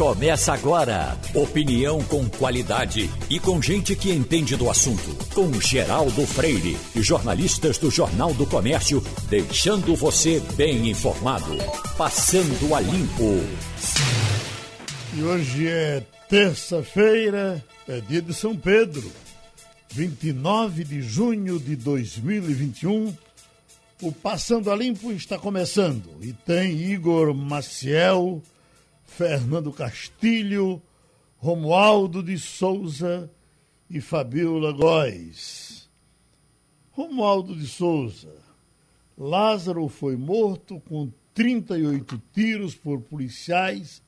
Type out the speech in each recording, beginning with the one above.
Começa agora. Opinião com qualidade e com gente que entende do assunto. Com Geraldo Freire e jornalistas do Jornal do Comércio, deixando você bem informado. Passando a limpo. E hoje é terça-feira, é dia de São Pedro, 29 de junho de 2021. O Passando a Limpo está começando e tem Igor Maciel Fernando Castilho, Romualdo de Souza e Fabiola Góes. Romualdo de Souza. Lázaro foi morto com 38 tiros por policiais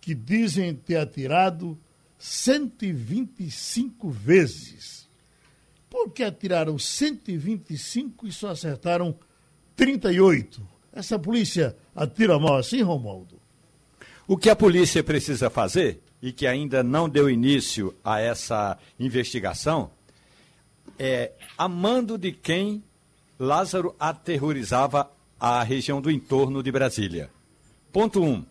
que dizem ter atirado 125 vezes. Por que atiraram 125 e só acertaram 38? Essa polícia atira mal assim, Romualdo? O que a polícia precisa fazer, e que ainda não deu início a essa investigação, é a mando de quem Lázaro aterrorizava a região do entorno de Brasília. Ponto 1. Um,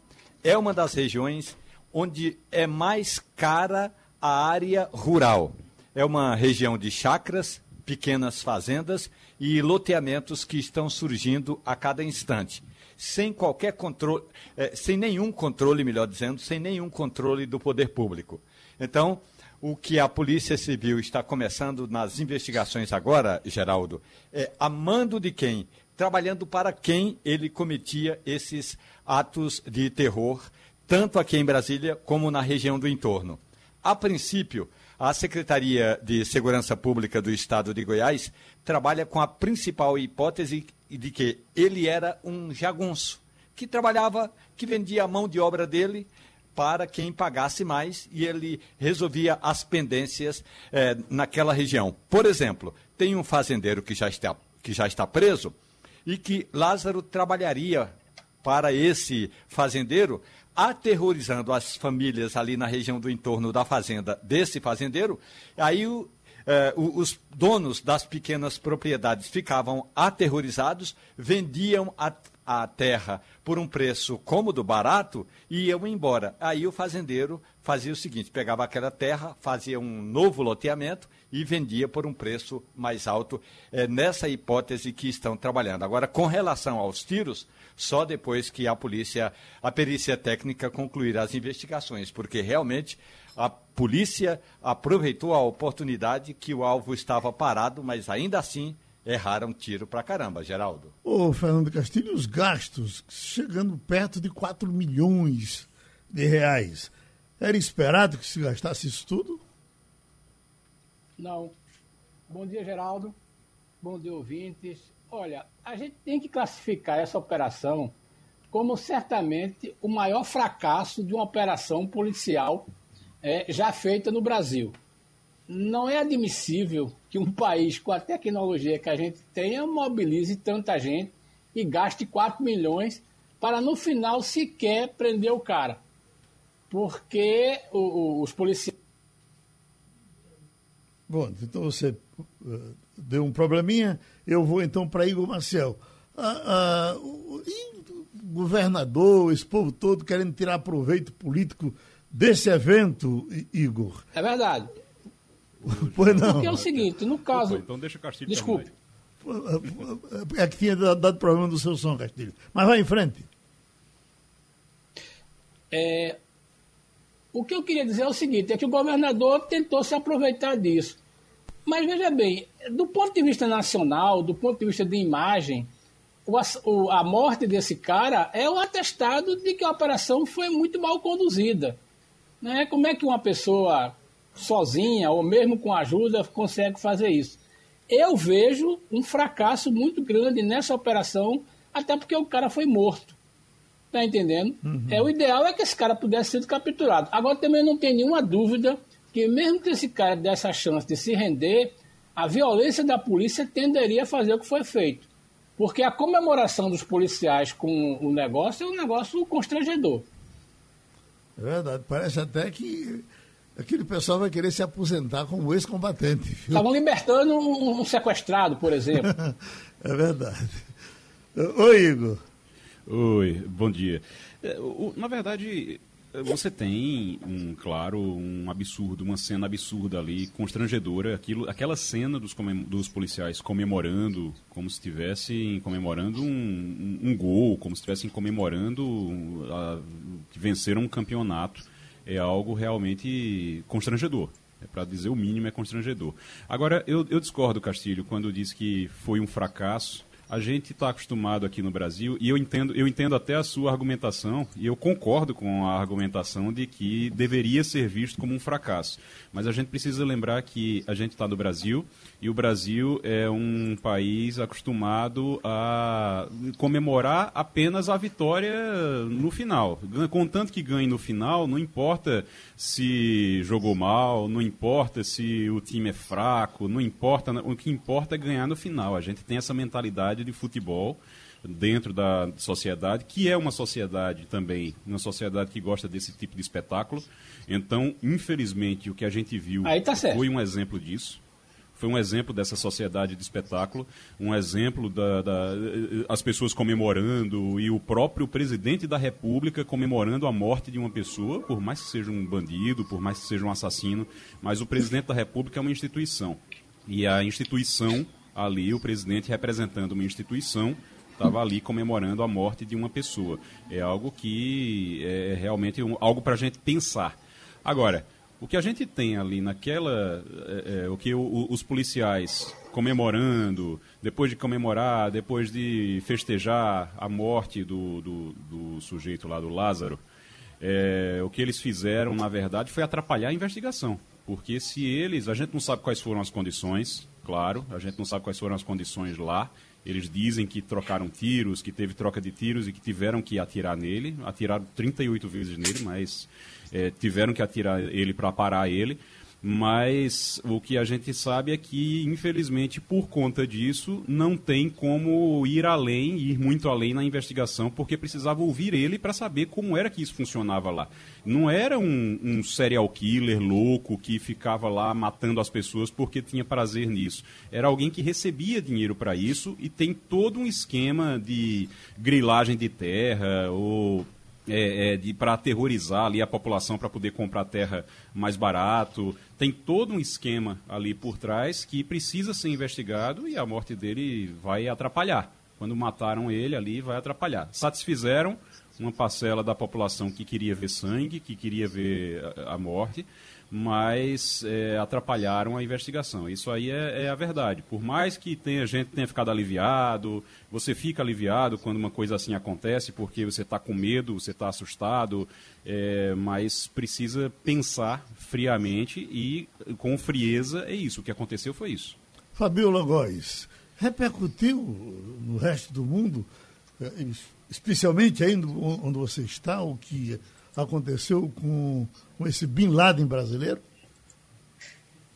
é uma das regiões onde é mais cara a área rural. É uma região de chacras, pequenas fazendas e loteamentos que estão surgindo a cada instante sem qualquer controle, é, sem nenhum controle, melhor dizendo, sem nenhum controle do poder público. Então, o que a Polícia Civil está começando nas investigações agora, Geraldo, é a mando de quem? Trabalhando para quem ele cometia esses atos de terror, tanto aqui em Brasília como na região do entorno. A princípio, a Secretaria de Segurança Pública do Estado de Goiás trabalha com a principal hipótese de que ele era um jagunço, que trabalhava, que vendia a mão de obra dele para quem pagasse mais e ele resolvia as pendências eh, naquela região. Por exemplo, tem um fazendeiro que já está, que já está preso e que Lázaro trabalharia para esse fazendeiro, aterrorizando as famílias ali na região do entorno da fazenda desse fazendeiro. Aí o, eh, os donos das pequenas propriedades ficavam aterrorizados, vendiam a, a terra por um preço cômodo, barato, e iam embora. Aí o fazendeiro fazia o seguinte: pegava aquela terra, fazia um novo loteamento e vendia por um preço mais alto. É nessa hipótese que estão trabalhando. Agora, com relação aos tiros, só depois que a polícia, a perícia técnica concluir as investigações, porque realmente a polícia aproveitou a oportunidade que o alvo estava parado, mas ainda assim erraram tiro para caramba, Geraldo. Ô, Fernando Castilho, os gastos chegando perto de 4 milhões de reais. Era esperado que se gastasse isso tudo? Não. Bom dia, Geraldo. Bom dia, ouvintes. Olha, a gente tem que classificar essa operação como certamente o maior fracasso de uma operação policial é, já feita no Brasil. Não é admissível que um país com a tecnologia que a gente tenha mobilize tanta gente e gaste 4 milhões para no final sequer prender o cara. Porque o, o, os policiais. Bom, então você uh, deu um probleminha, eu vou então para Igor Marcel. Uh, uh, o governador, esse povo todo querendo tirar proveito político desse evento, Igor. É verdade. Pois não. Porque é o seguinte, no caso. Opa, então deixa o Castilho Desculpe. É que tinha dado problema do seu som, Castilho. Mas vai em frente. É, o que eu queria dizer é o seguinte: é que o governador tentou se aproveitar disso. Mas veja bem, do ponto de vista nacional, do ponto de vista de imagem, o, a morte desse cara é o atestado de que a operação foi muito mal conduzida. Né? Como é que uma pessoa sozinha ou mesmo com ajuda consegue fazer isso? Eu vejo um fracasso muito grande nessa operação, até porque o cara foi morto. Tá entendendo? Uhum. É, o ideal é que esse cara pudesse ser capturado. Agora também não tem nenhuma dúvida que mesmo que esse cara desse a chance de se render, a violência da polícia tenderia a fazer o que foi feito. Porque a comemoração dos policiais com o negócio é um negócio constrangedor. É verdade. Parece até que aquele pessoal vai querer se aposentar como ex-combatente. Estavam libertando um, um, sequestrado, por exemplo. é verdade. Oi, Igor. Oi, bom dia. É, na verdade, você tem, um, claro, um absurdo, uma cena absurda ali, constrangedora. Aquilo, aquela cena dos, dos policiais comemorando, como se estivessem comemorando um, um, um, gol, como se estivessem comemorando a, que venceram um campeonato, é algo realmente constrangedor. É para dizer o mínimo, é constrangedor. Agora, eu, eu discordo, Castilho, quando diz que foi um fracasso a gente está acostumado aqui no Brasil, e eu entendo, eu entendo até a sua argumentação, e eu concordo com a argumentação de que deveria ser visto como um fracasso. Mas a gente precisa lembrar que a gente está no Brasil, e o Brasil é um país acostumado a comemorar apenas a vitória no final. Contanto que ganhe no final, não importa se jogou mal, não importa se o time é fraco, não importa. O que importa é ganhar no final. A gente tem essa mentalidade de futebol dentro da sociedade, que é uma sociedade também, uma sociedade que gosta desse tipo de espetáculo. Então, infelizmente, o que a gente viu tá foi um exemplo disso foi um exemplo dessa sociedade de espetáculo, um exemplo das da, as pessoas comemorando e o próprio presidente da República comemorando a morte de uma pessoa, por mais que seja um bandido, por mais que seja um assassino, mas o presidente da República é uma instituição. E a instituição ali, o presidente representando uma instituição, estava ali comemorando a morte de uma pessoa. É algo que é realmente um, algo para a gente pensar. Agora, o que a gente tem ali naquela. É, é, o que o, os policiais comemorando, depois de comemorar, depois de festejar a morte do, do, do sujeito lá, do Lázaro, é, o que eles fizeram, na verdade, foi atrapalhar a investigação. Porque se eles. A gente não sabe quais foram as condições, claro, a gente não sabe quais foram as condições lá. Eles dizem que trocaram tiros, que teve troca de tiros e que tiveram que atirar nele. Atiraram 38 vezes nele, mas é, tiveram que atirar ele para parar ele. Mas o que a gente sabe é que, infelizmente, por conta disso, não tem como ir além, ir muito além na investigação, porque precisava ouvir ele para saber como era que isso funcionava lá. Não era um, um serial killer louco que ficava lá matando as pessoas porque tinha prazer nisso. Era alguém que recebia dinheiro para isso e tem todo um esquema de grilagem de terra ou é, é, para aterrorizar ali a população para poder comprar terra mais barato. Tem todo um esquema ali por trás que precisa ser investigado e a morte dele vai atrapalhar. Quando mataram ele ali, vai atrapalhar. Satisfizeram uma parcela da população que queria ver sangue, que queria ver a, a morte, mas é, atrapalharam a investigação. Isso aí é, é, a verdade. Por mais que tenha gente tenha ficado aliviado, você fica aliviado quando uma coisa assim acontece, porque você está com medo, você está assustado, é, mas precisa pensar friamente e com frieza é isso. O que aconteceu foi isso. Fabiola Góes, repercutiu no resto do mundo, é, especialmente aí onde você está, o que aconteceu com, com esse Bin Laden brasileiro?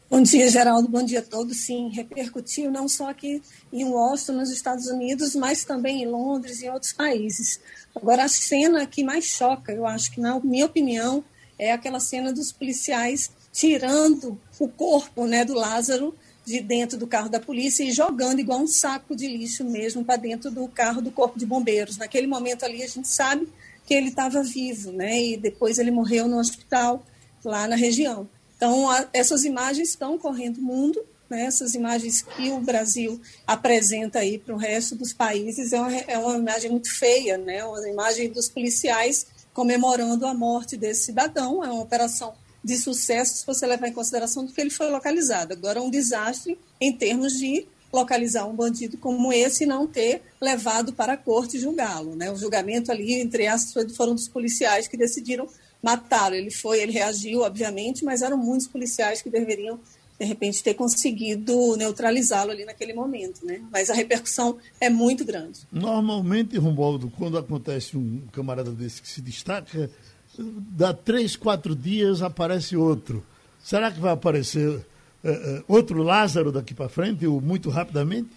Bom dia, Geraldo. Bom dia a todos. Sim, repercutiu não só aqui em Washington, nos Estados Unidos, mas também em Londres e em outros países. Agora, a cena que mais choca, eu acho que, na minha opinião, é aquela cena dos policiais tirando o corpo né, do Lázaro de dentro do carro da polícia e jogando igual um saco de lixo mesmo para dentro do carro do corpo de bombeiros. Naquele momento ali, a gente sabe que ele estava vivo, né? E depois ele morreu no hospital lá na região. Então, a, essas imagens estão correndo o mundo, né? essas imagens que o Brasil apresenta aí para o resto dos países é uma, é uma imagem muito feia, né? Uma imagem dos policiais comemorando a morte desse cidadão. É uma operação de sucesso se você levar em consideração do que ele foi localizado. Agora, é um desastre em termos de localizar um bandido como esse e não ter levado para a corte julgá-lo. Né? O julgamento ali, entre aspas, foram dos policiais que decidiram matá-lo. Ele foi, ele reagiu, obviamente, mas eram muitos policiais que deveriam de repente ter conseguido neutralizá-lo ali naquele momento, né? Mas a repercussão é muito grande. Normalmente, Romualdo, quando acontece um camarada desse que se destaca, dá três, quatro dias aparece outro. Será que vai aparecer uh, outro Lázaro daqui para frente, ou muito rapidamente?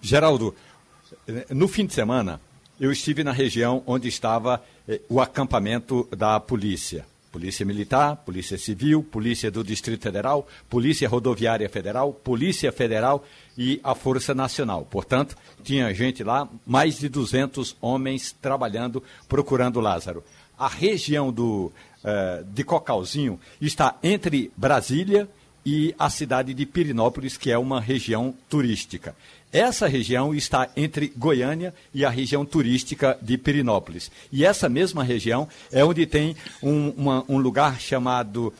Geraldo, no fim de semana, eu estive na região onde estava eh, o acampamento da polícia. Polícia Militar, Polícia Civil, Polícia do Distrito Federal, Polícia Rodoviária Federal, Polícia Federal e a Força Nacional. Portanto, tinha gente lá, mais de 200 homens trabalhando, procurando Lázaro. a região do, de Cocalzinho está entre Brasília a cidade de Pirinópolis, que é uma região turística. Essa região está entre Goiânia e a região turística de Pirinópolis. E essa mesma região é onde tem um, uma, um lugar chamado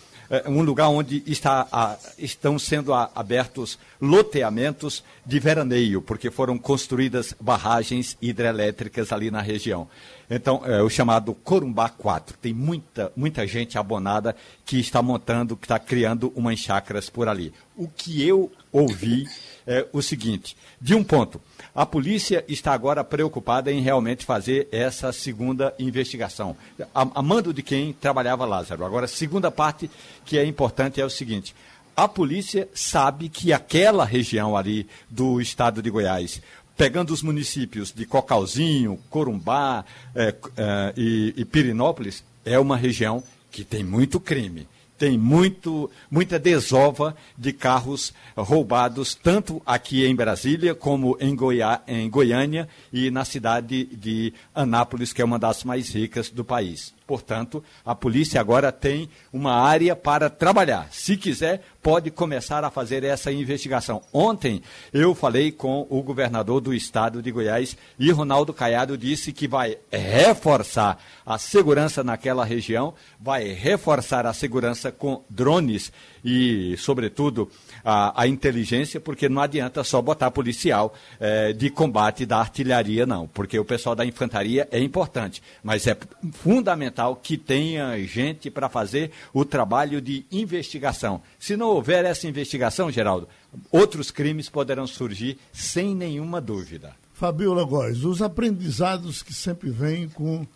um lugar onde está, a, estão sendo a, abertos loteamentos de veraneio, porque foram construídas barragens hidrelétricas ali na região. Então, é o chamado Corumbá 4. Tem muita, muita gente abonada que está montando, que está criando umas chácaras por ali. O que eu ouvi é o seguinte: de um ponto, a polícia está agora preocupada em realmente fazer essa segunda investigação. A, a mando de quem trabalhava Lázaro. Agora, a segunda parte que é importante é o seguinte: a polícia sabe que aquela região ali do estado de Goiás, pegando os municípios de Cocalzinho, Corumbá é, é, e, e Pirinópolis, é uma região que tem muito crime tem muito, muita desova de carros roubados, tanto aqui em Brasília como em, Goiá, em Goiânia e na cidade de Anápolis, que é uma das mais ricas do país. Portanto, a polícia agora tem uma área para trabalhar. Se quiser, pode começar a fazer essa investigação. Ontem eu falei com o governador do estado de Goiás e Ronaldo Caiado disse que vai reforçar a segurança naquela região, vai reforçar a segurança com drones e, sobretudo, a, a inteligência, porque não adianta só botar policial é, de combate da artilharia, não, porque o pessoal da infantaria é importante, mas é fundamental que tenha gente para fazer o trabalho de investigação. Se não houver essa investigação, Geraldo, outros crimes poderão surgir sem nenhuma dúvida. Fabiola Góes, os aprendizados que sempre vêm com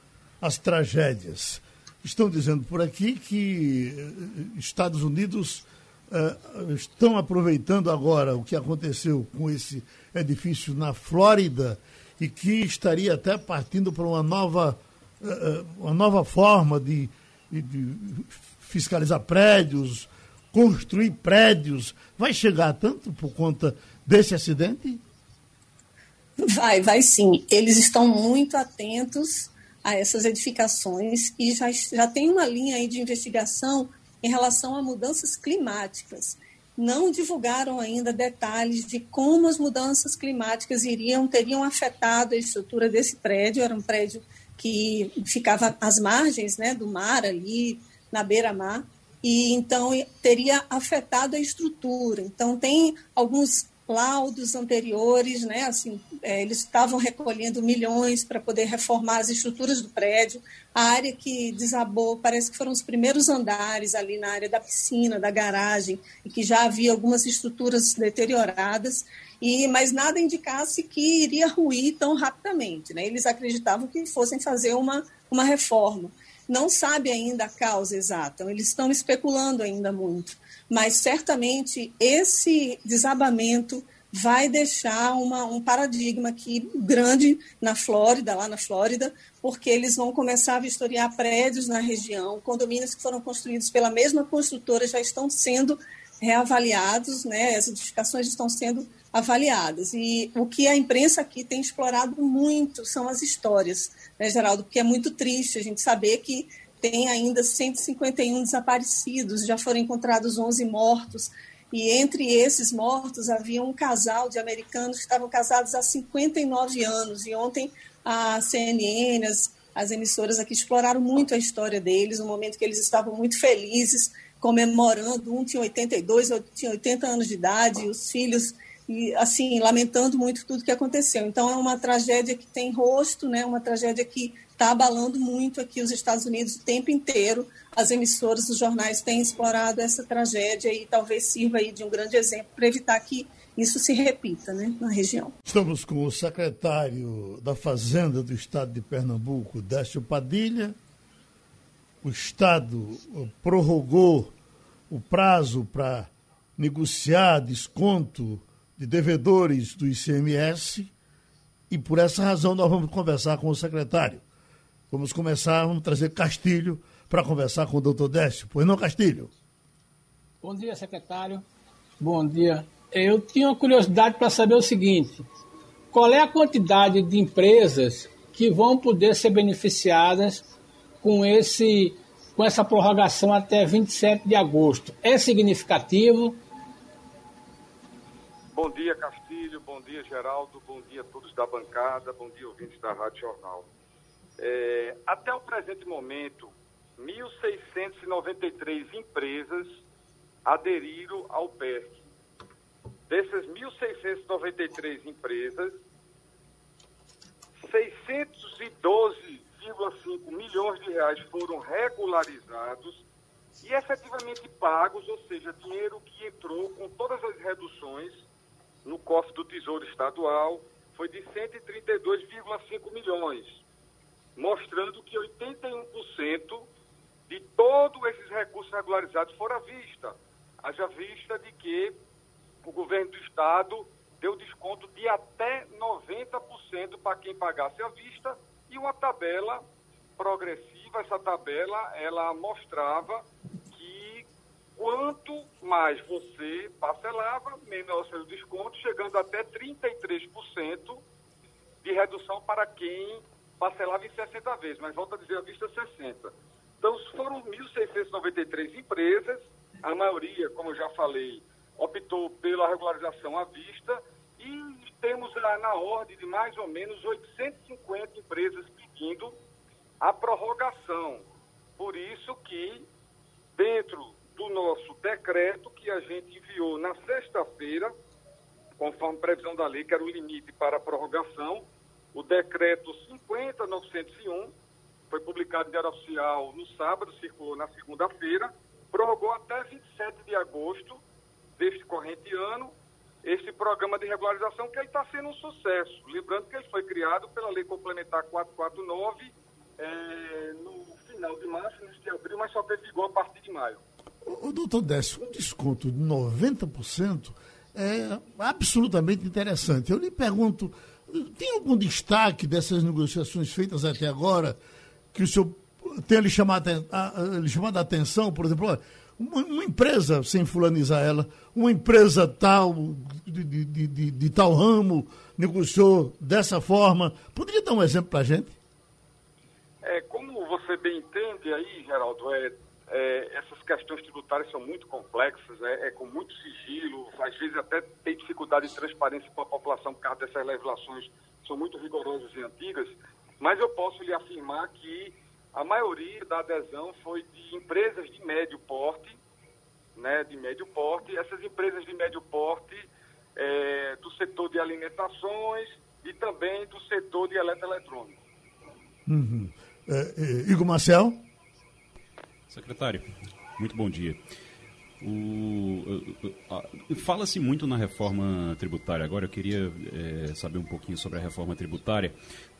as tragédias. Estão dizendo por aqui que eh, Estados Unidos uh, estão aproveitando agora o que aconteceu com esse edifício na Flórida e que estaria até partindo para uma nova, uh, uma nova forma de, de fiscalizar prédios, construir prédios. Vai chegar tanto por conta desse acidente? Vai, vai sim. Eles estão muito atentos a essas edificações e já, já tem uma linha aí de investigação em relação a mudanças climáticas. Não divulgaram ainda detalhes de como as mudanças climáticas iriam teriam afetado a estrutura desse prédio. Era um prédio que ficava às margens né, do mar ali, na beira-mar, e então teria afetado a estrutura. Então tem alguns laudos anteriores, né? Assim, é, eles estavam recolhendo milhões para poder reformar as estruturas do prédio. A área que desabou, parece que foram os primeiros andares ali na área da piscina, da garagem, e que já havia algumas estruturas deterioradas. E mas nada indicasse que iria ruir tão rapidamente, né? Eles acreditavam que fossem fazer uma uma reforma. Não sabe ainda a causa exata. Eles estão especulando ainda muito mas certamente esse desabamento vai deixar uma, um paradigma aqui grande na Flórida, lá na Flórida, porque eles vão começar a vistoriar prédios na região, condomínios que foram construídos pela mesma construtora já estão sendo reavaliados, né? as edificações estão sendo avaliadas. E o que a imprensa aqui tem explorado muito são as histórias, né, Geraldo? Porque é muito triste a gente saber que tem ainda 151 desaparecidos, já foram encontrados 11 mortos, e entre esses mortos havia um casal de americanos que estavam casados há 59 anos, e ontem a CNN, as, as emissoras aqui exploraram muito a história deles, no momento que eles estavam muito felizes, comemorando, um tinha 82, outro tinha 80 anos de idade, e os filhos e assim lamentando muito tudo que aconteceu. Então é uma tragédia que tem rosto, né? Uma tragédia que está abalando muito aqui os Estados Unidos o tempo inteiro. As emissoras, os jornais têm explorado essa tragédia e talvez sirva aí de um grande exemplo para evitar que isso se repita né, na região. Estamos com o secretário da Fazenda do Estado de Pernambuco, Décio Padilha. O Estado prorrogou o prazo para negociar desconto de devedores do ICMS e por essa razão nós vamos conversar com o secretário. Vamos começar, vamos trazer Castilho para conversar com o doutor Décio. Pois não, Castilho? Bom dia, secretário. Bom dia. Eu tinha uma curiosidade para saber o seguinte: qual é a quantidade de empresas que vão poder ser beneficiadas com, esse, com essa prorrogação até 27 de agosto. É significativo? Bom dia, Castilho. Bom dia, Geraldo. Bom dia a todos da bancada. Bom dia, ouvintes da Rádio Jornal. É, até o presente momento, 1.693 empresas aderiram ao PERC. Dessas 1.693 empresas, 612,5 milhões de reais foram regularizados e efetivamente pagos, ou seja, dinheiro que entrou com todas as reduções no cofre do Tesouro Estadual foi de 132,5 milhões, mostrando que 81% de todos esses recursos regularizados foram à vista. Haja vista de que o governo do Estado deu desconto de até 90% para quem pagasse à vista e uma tabela progressiva, essa tabela, ela mostrava que quanto mais você parcelava, menor seu desconto, chegando até 33% de redução para quem parcelava em 60 vezes, mas volta a dizer, à vista 60. Então, foram 1.693 empresas, a maioria, como eu já falei, optou pela regularização à vista e temos lá na ordem de mais ou menos 850 empresas pedindo a prorrogação. Por isso que, dentro do nosso decreto que a gente enviou na sexta-feira, conforme previsão da lei, que era o limite para a prorrogação, o decreto 50901 foi publicado em Diário Oficial no sábado, circulou na segunda-feira, prorrogou até 27 de agosto deste corrente ano esse programa de regularização que está sendo um sucesso. Lembrando que ele foi criado pela Lei Complementar 449 é, no final de março, início de abril, mas só teve vigor a partir de maio. O, o doutor Décio, um desconto de 90% é absolutamente interessante. Eu lhe pergunto, tem algum destaque dessas negociações feitas até agora que o senhor tenha lhe chamado a, lhe chamado a atenção, por exemplo, uma, uma, empresa, sem fulanizar ela, uma empresa tal, de, de, de, de tal ramo, negociou dessa forma. Poderia dar um exemplo para a gente? É, como você bem entende aí, Geraldo, é, é, essas questões tributárias são muito complexas, é, é, com muito sigilo, às vezes até tem dificuldade de transparência para a população por causa dessas legislações são muito rigorosas e antigas, mas eu posso lhe afirmar que a maioria da adesão foi de empresas de médio porte, né, de médio porte, essas empresas de médio porte é, do setor de alimentações e também do setor de eletroeletrônico. Uhum. É, é, Igor Marcel? Secretário, muito bom dia. Fala-se muito na reforma tributária. Agora eu queria é, saber um pouquinho sobre a reforma tributária.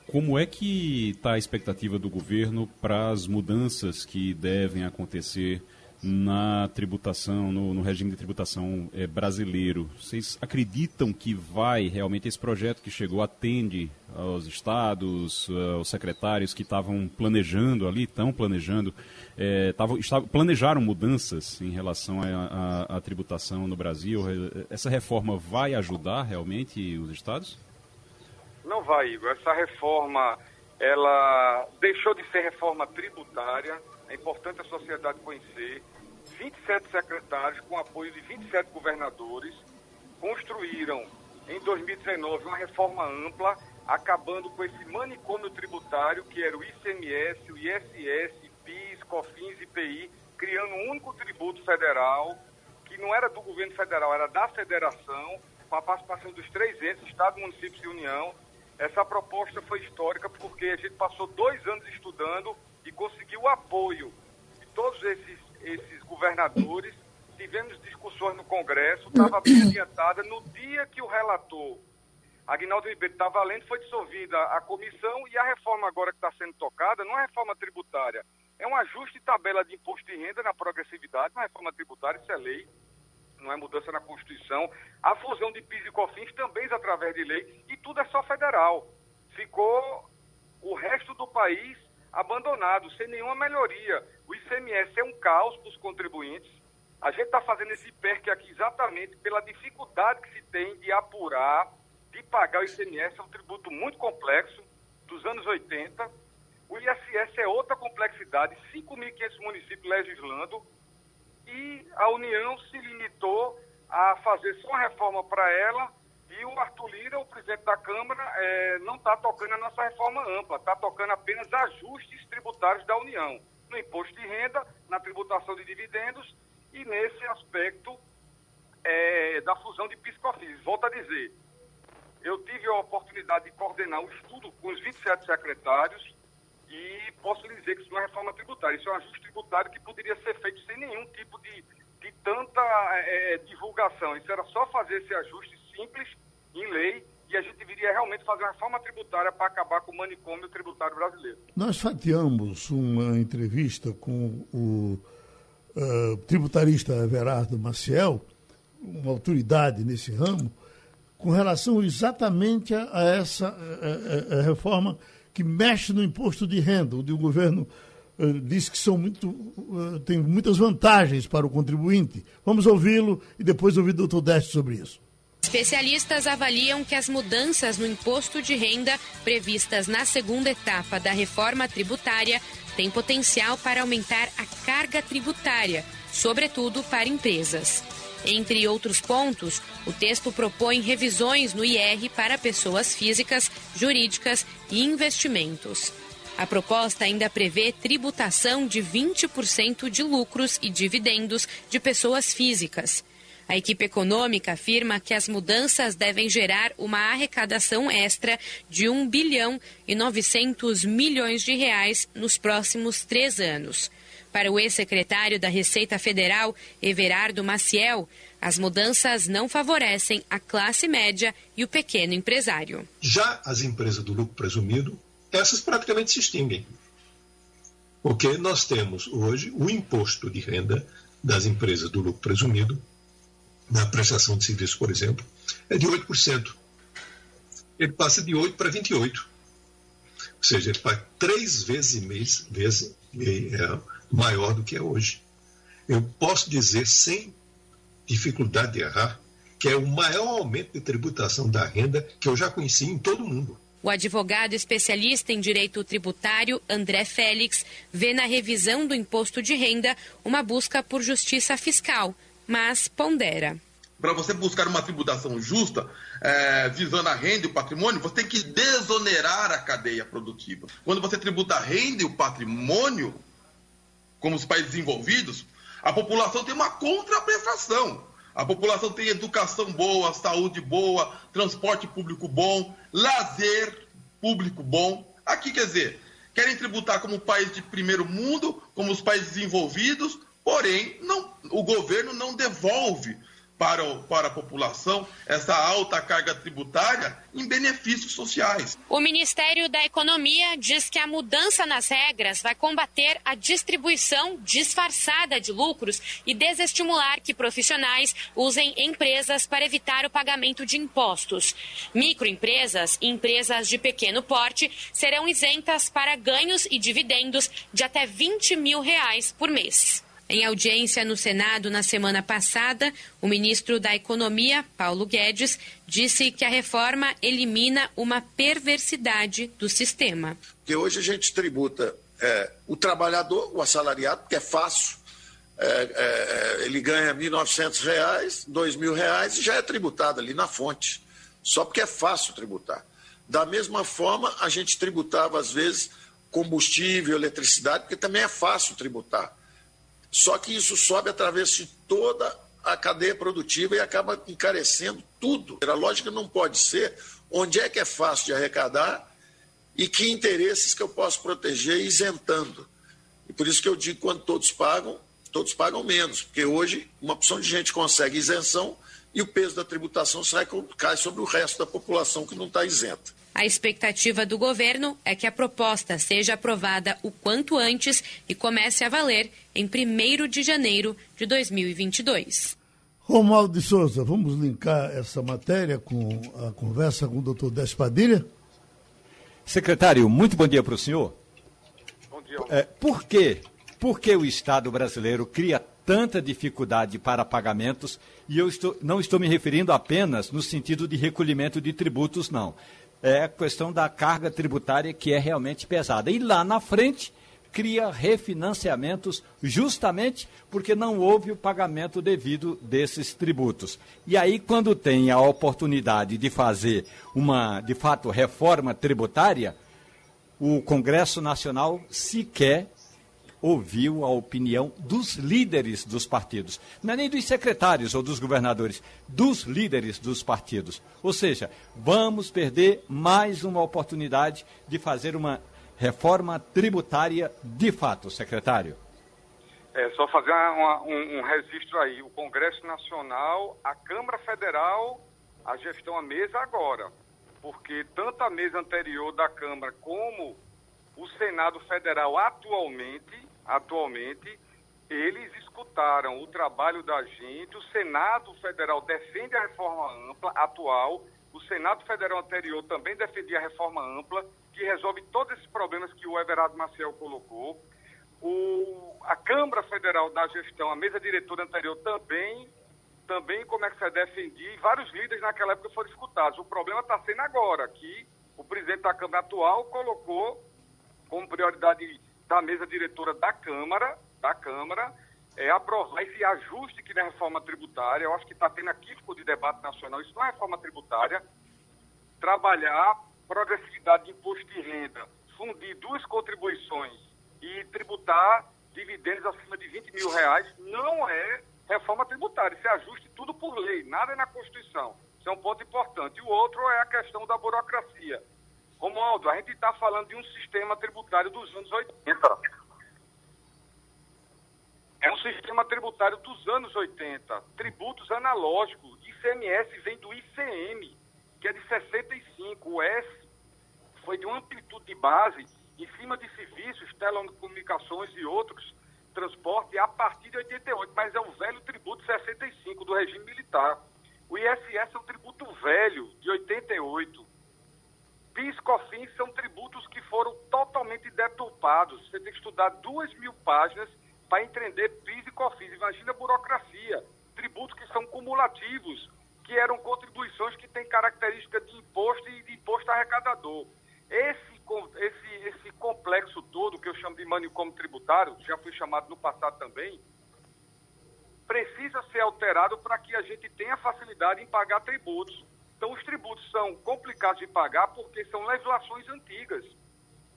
Como é que está a expectativa do governo para as mudanças que devem acontecer na tributação, no, no regime de tributação é, brasileiro? Vocês acreditam que vai realmente esse projeto que chegou atende aos estados, aos secretários que estavam planejando ali, estão planejando, é, tavam, estavam, planejaram mudanças em relação à tributação no Brasil? Essa reforma vai ajudar realmente os estados? Não vai, Igor. Essa reforma, ela deixou de ser reforma tributária. É importante a sociedade conhecer. 27 secretários, com apoio de 27 governadores, construíram em 2019 uma reforma ampla, acabando com esse manicômio tributário que era o ICMS, o ISS, PIS, COFINS, IPI, criando um único tributo federal, que não era do governo federal, era da federação, com a participação dos três entes, Estado, municípios e União, essa proposta foi histórica porque a gente passou dois anos estudando e conseguiu o apoio de todos esses, esses governadores. Tivemos discussões no Congresso, estava bem adiantada. No dia que o relator, Agnaldo Ribeiro, estava lendo, foi dissolvida a comissão e a reforma agora que está sendo tocada não é reforma tributária, é um ajuste tabela de imposto de renda na progressividade, uma reforma tributária, isso é lei não é mudança na Constituição. A fusão de PIS e COFINS também através de lei e tudo é só federal. Ficou o resto do país abandonado, sem nenhuma melhoria. O ICMS é um caos para os contribuintes. A gente está fazendo esse PERC aqui exatamente pela dificuldade que se tem de apurar, de pagar o ICMS. É um tributo muito complexo, dos anos 80. O ISS é outra complexidade, 5.500 municípios legislando, e a União se limitou a fazer só uma reforma para ela, e o Arthur Lira, o presidente da Câmara, é, não está tocando a nossa reforma ampla, está tocando apenas ajustes tributários da União, no imposto de renda, na tributação de dividendos e nesse aspecto é, da fusão de piscofis. Volto a dizer, eu tive a oportunidade de coordenar o estudo com os 27 secretários e posso lhe dizer que isso não é reforma tributária, isso é um ajuste tributário que poderia ser feito sem nenhum tipo de, de tanta é, divulgação. Isso era só fazer esse ajuste simples em lei e a gente viria realmente fazer uma reforma tributária para acabar com o manicômio tributário brasileiro. Nós fatiamos uma entrevista com o uh, tributarista Everardo Maciel, uma autoridade nesse ramo, com relação exatamente a, a essa a, a, reforma que mexe no imposto de renda, onde o governo uh, diz que são muito, uh, tem muitas vantagens para o contribuinte. Vamos ouvi-lo e depois ouvir o doutor Deste sobre isso. Especialistas avaliam que as mudanças no imposto de renda previstas na segunda etapa da reforma tributária têm potencial para aumentar a carga tributária, sobretudo para empresas. Entre outros pontos, o texto propõe revisões no IR para pessoas físicas, jurídicas e investimentos. A proposta ainda prevê tributação de 20% de lucros e dividendos de pessoas físicas. A equipe econômica afirma que as mudanças devem gerar uma arrecadação extra de 1 bilhão e 900 milhões de reais nos próximos três anos. Para o ex-secretário da Receita Federal, Everardo Maciel, as mudanças não favorecem a classe média e o pequeno empresário. Já as empresas do lucro presumido, essas praticamente se extinguem. Porque nós temos hoje o imposto de renda das empresas do lucro presumido na prestação de serviço, por exemplo, é de 8%. Ele passa de 8% para 28%. Ou seja, ele paga três vezes e meio, vezes, é, maior do que é hoje. Eu posso dizer, sem dificuldade de errar, que é o maior aumento de tributação da renda que eu já conheci em todo o mundo. O advogado especialista em direito tributário, André Félix, vê na revisão do imposto de renda uma busca por justiça fiscal mas pondera. Para você buscar uma tributação justa, é, visando a renda e o patrimônio, você tem que desonerar a cadeia produtiva. Quando você tributa a renda e o patrimônio, como os países desenvolvidos, a população tem uma contraprestação. A população tem educação boa, saúde boa, transporte público bom, lazer público bom. Aqui, quer dizer, querem tributar como país de primeiro mundo, como os países desenvolvidos, Porém, não, o governo não devolve para, o, para a população essa alta carga tributária em benefícios sociais. O Ministério da Economia diz que a mudança nas regras vai combater a distribuição disfarçada de lucros e desestimular que profissionais usem empresas para evitar o pagamento de impostos. Microempresas e empresas de pequeno porte serão isentas para ganhos e dividendos de até 20 mil reais por mês. Em audiência no Senado na semana passada, o ministro da Economia, Paulo Guedes, disse que a reforma elimina uma perversidade do sistema. Que hoje a gente tributa é, o trabalhador, o assalariado, que é fácil. É, é, ele ganha R$ 1.900, R$ 2.000 e já é tributado ali na fonte, só porque é fácil tributar. Da mesma forma, a gente tributava, às vezes, combustível, eletricidade, porque também é fácil tributar. Só que isso sobe através de toda a cadeia produtiva e acaba encarecendo tudo. A lógica não pode ser onde é que é fácil de arrecadar e que interesses que eu posso proteger isentando. E por isso que eu digo quando todos pagam, todos pagam menos, porque hoje uma opção de gente consegue isenção e o peso da tributação cai sobre o resto da população que não está isenta. A expectativa do governo é que a proposta seja aprovada o quanto antes e comece a valer em 1 de janeiro de 2022. Romualdo de Souza, vamos linkar essa matéria com a conversa com o doutor Despadilha? Secretário, muito bom dia para o senhor. Bom dia. É, por quê? Por que o Estado brasileiro cria tanta dificuldade para pagamentos? E eu estou, não estou me referindo apenas no sentido de recolhimento de tributos, não é a questão da carga tributária que é realmente pesada. E lá na frente cria refinanciamentos justamente porque não houve o pagamento devido desses tributos. E aí quando tem a oportunidade de fazer uma, de fato, reforma tributária, o Congresso Nacional sequer ouviu a opinião dos líderes dos partidos. Não é nem dos secretários ou dos governadores, dos líderes dos partidos. Ou seja, vamos perder mais uma oportunidade de fazer uma reforma tributária de fato, secretário. É só fazer uma, um, um registro aí. O Congresso Nacional, a Câmara Federal, a gestão à mesa agora. Porque tanto a mesa anterior da Câmara como o Senado Federal atualmente atualmente, eles escutaram o trabalho da gente, o Senado Federal defende a reforma ampla atual, o Senado Federal anterior também defendia a reforma ampla, que resolve todos esses problemas que o Everardo Maciel colocou. O, a Câmara Federal da Gestão, a mesa diretora anterior também, também como é que se defendia, e vários líderes naquela época foram escutados. O problema está sendo agora, que o presidente da Câmara atual colocou como prioridade da mesa diretora da Câmara, da Câmara, é, aprovar esse ajuste que na reforma tributária, eu acho que está tendo aqui de debate nacional, isso não é reforma tributária, trabalhar progressividade de imposto de renda, fundir duas contribuições e tributar dividendos acima de 20 mil reais, não é reforma tributária, isso é ajuste tudo por lei, nada é na Constituição. Isso é um ponto importante. E o outro é a questão da burocracia. Romualdo, a gente está falando de um sistema tributário dos anos 80. É um sistema tributário dos anos 80. Tributos analógicos. ICMS vem do ICM, que é de 65. O S foi de uma amplitude de base em cima de serviços, telecomunicações e outros, transporte a partir de 88, mas é o velho tributo 65 do regime militar. O ISS é um tributo velho, de 88. PIS, COFINS são tributos que foram totalmente deturpados. Você tem que estudar duas mil páginas para entender PIS e COFINS. Imagina a burocracia. Tributos que são cumulativos, que eram contribuições que têm característica de imposto e de imposto arrecadador. Esse, esse, esse complexo todo, que eu chamo de manicômio tributário, já foi chamado no passado também, precisa ser alterado para que a gente tenha facilidade em pagar tributos. Então, os tributos são complicados de pagar porque são legislações antigas.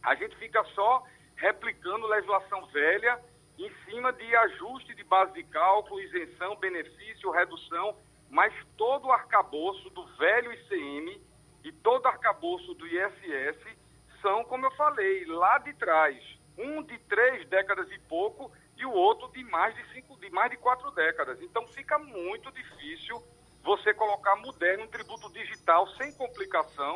A gente fica só replicando legislação velha em cima de ajuste de base de cálculo, isenção, benefício, redução, mas todo o arcabouço do velho ICM e todo o arcabouço do ISS são, como eu falei, lá de trás. Um de três décadas e pouco e o outro de mais de cinco, de mais de quatro décadas. Então fica muito difícil você colocar moderno um tributo digital sem complicação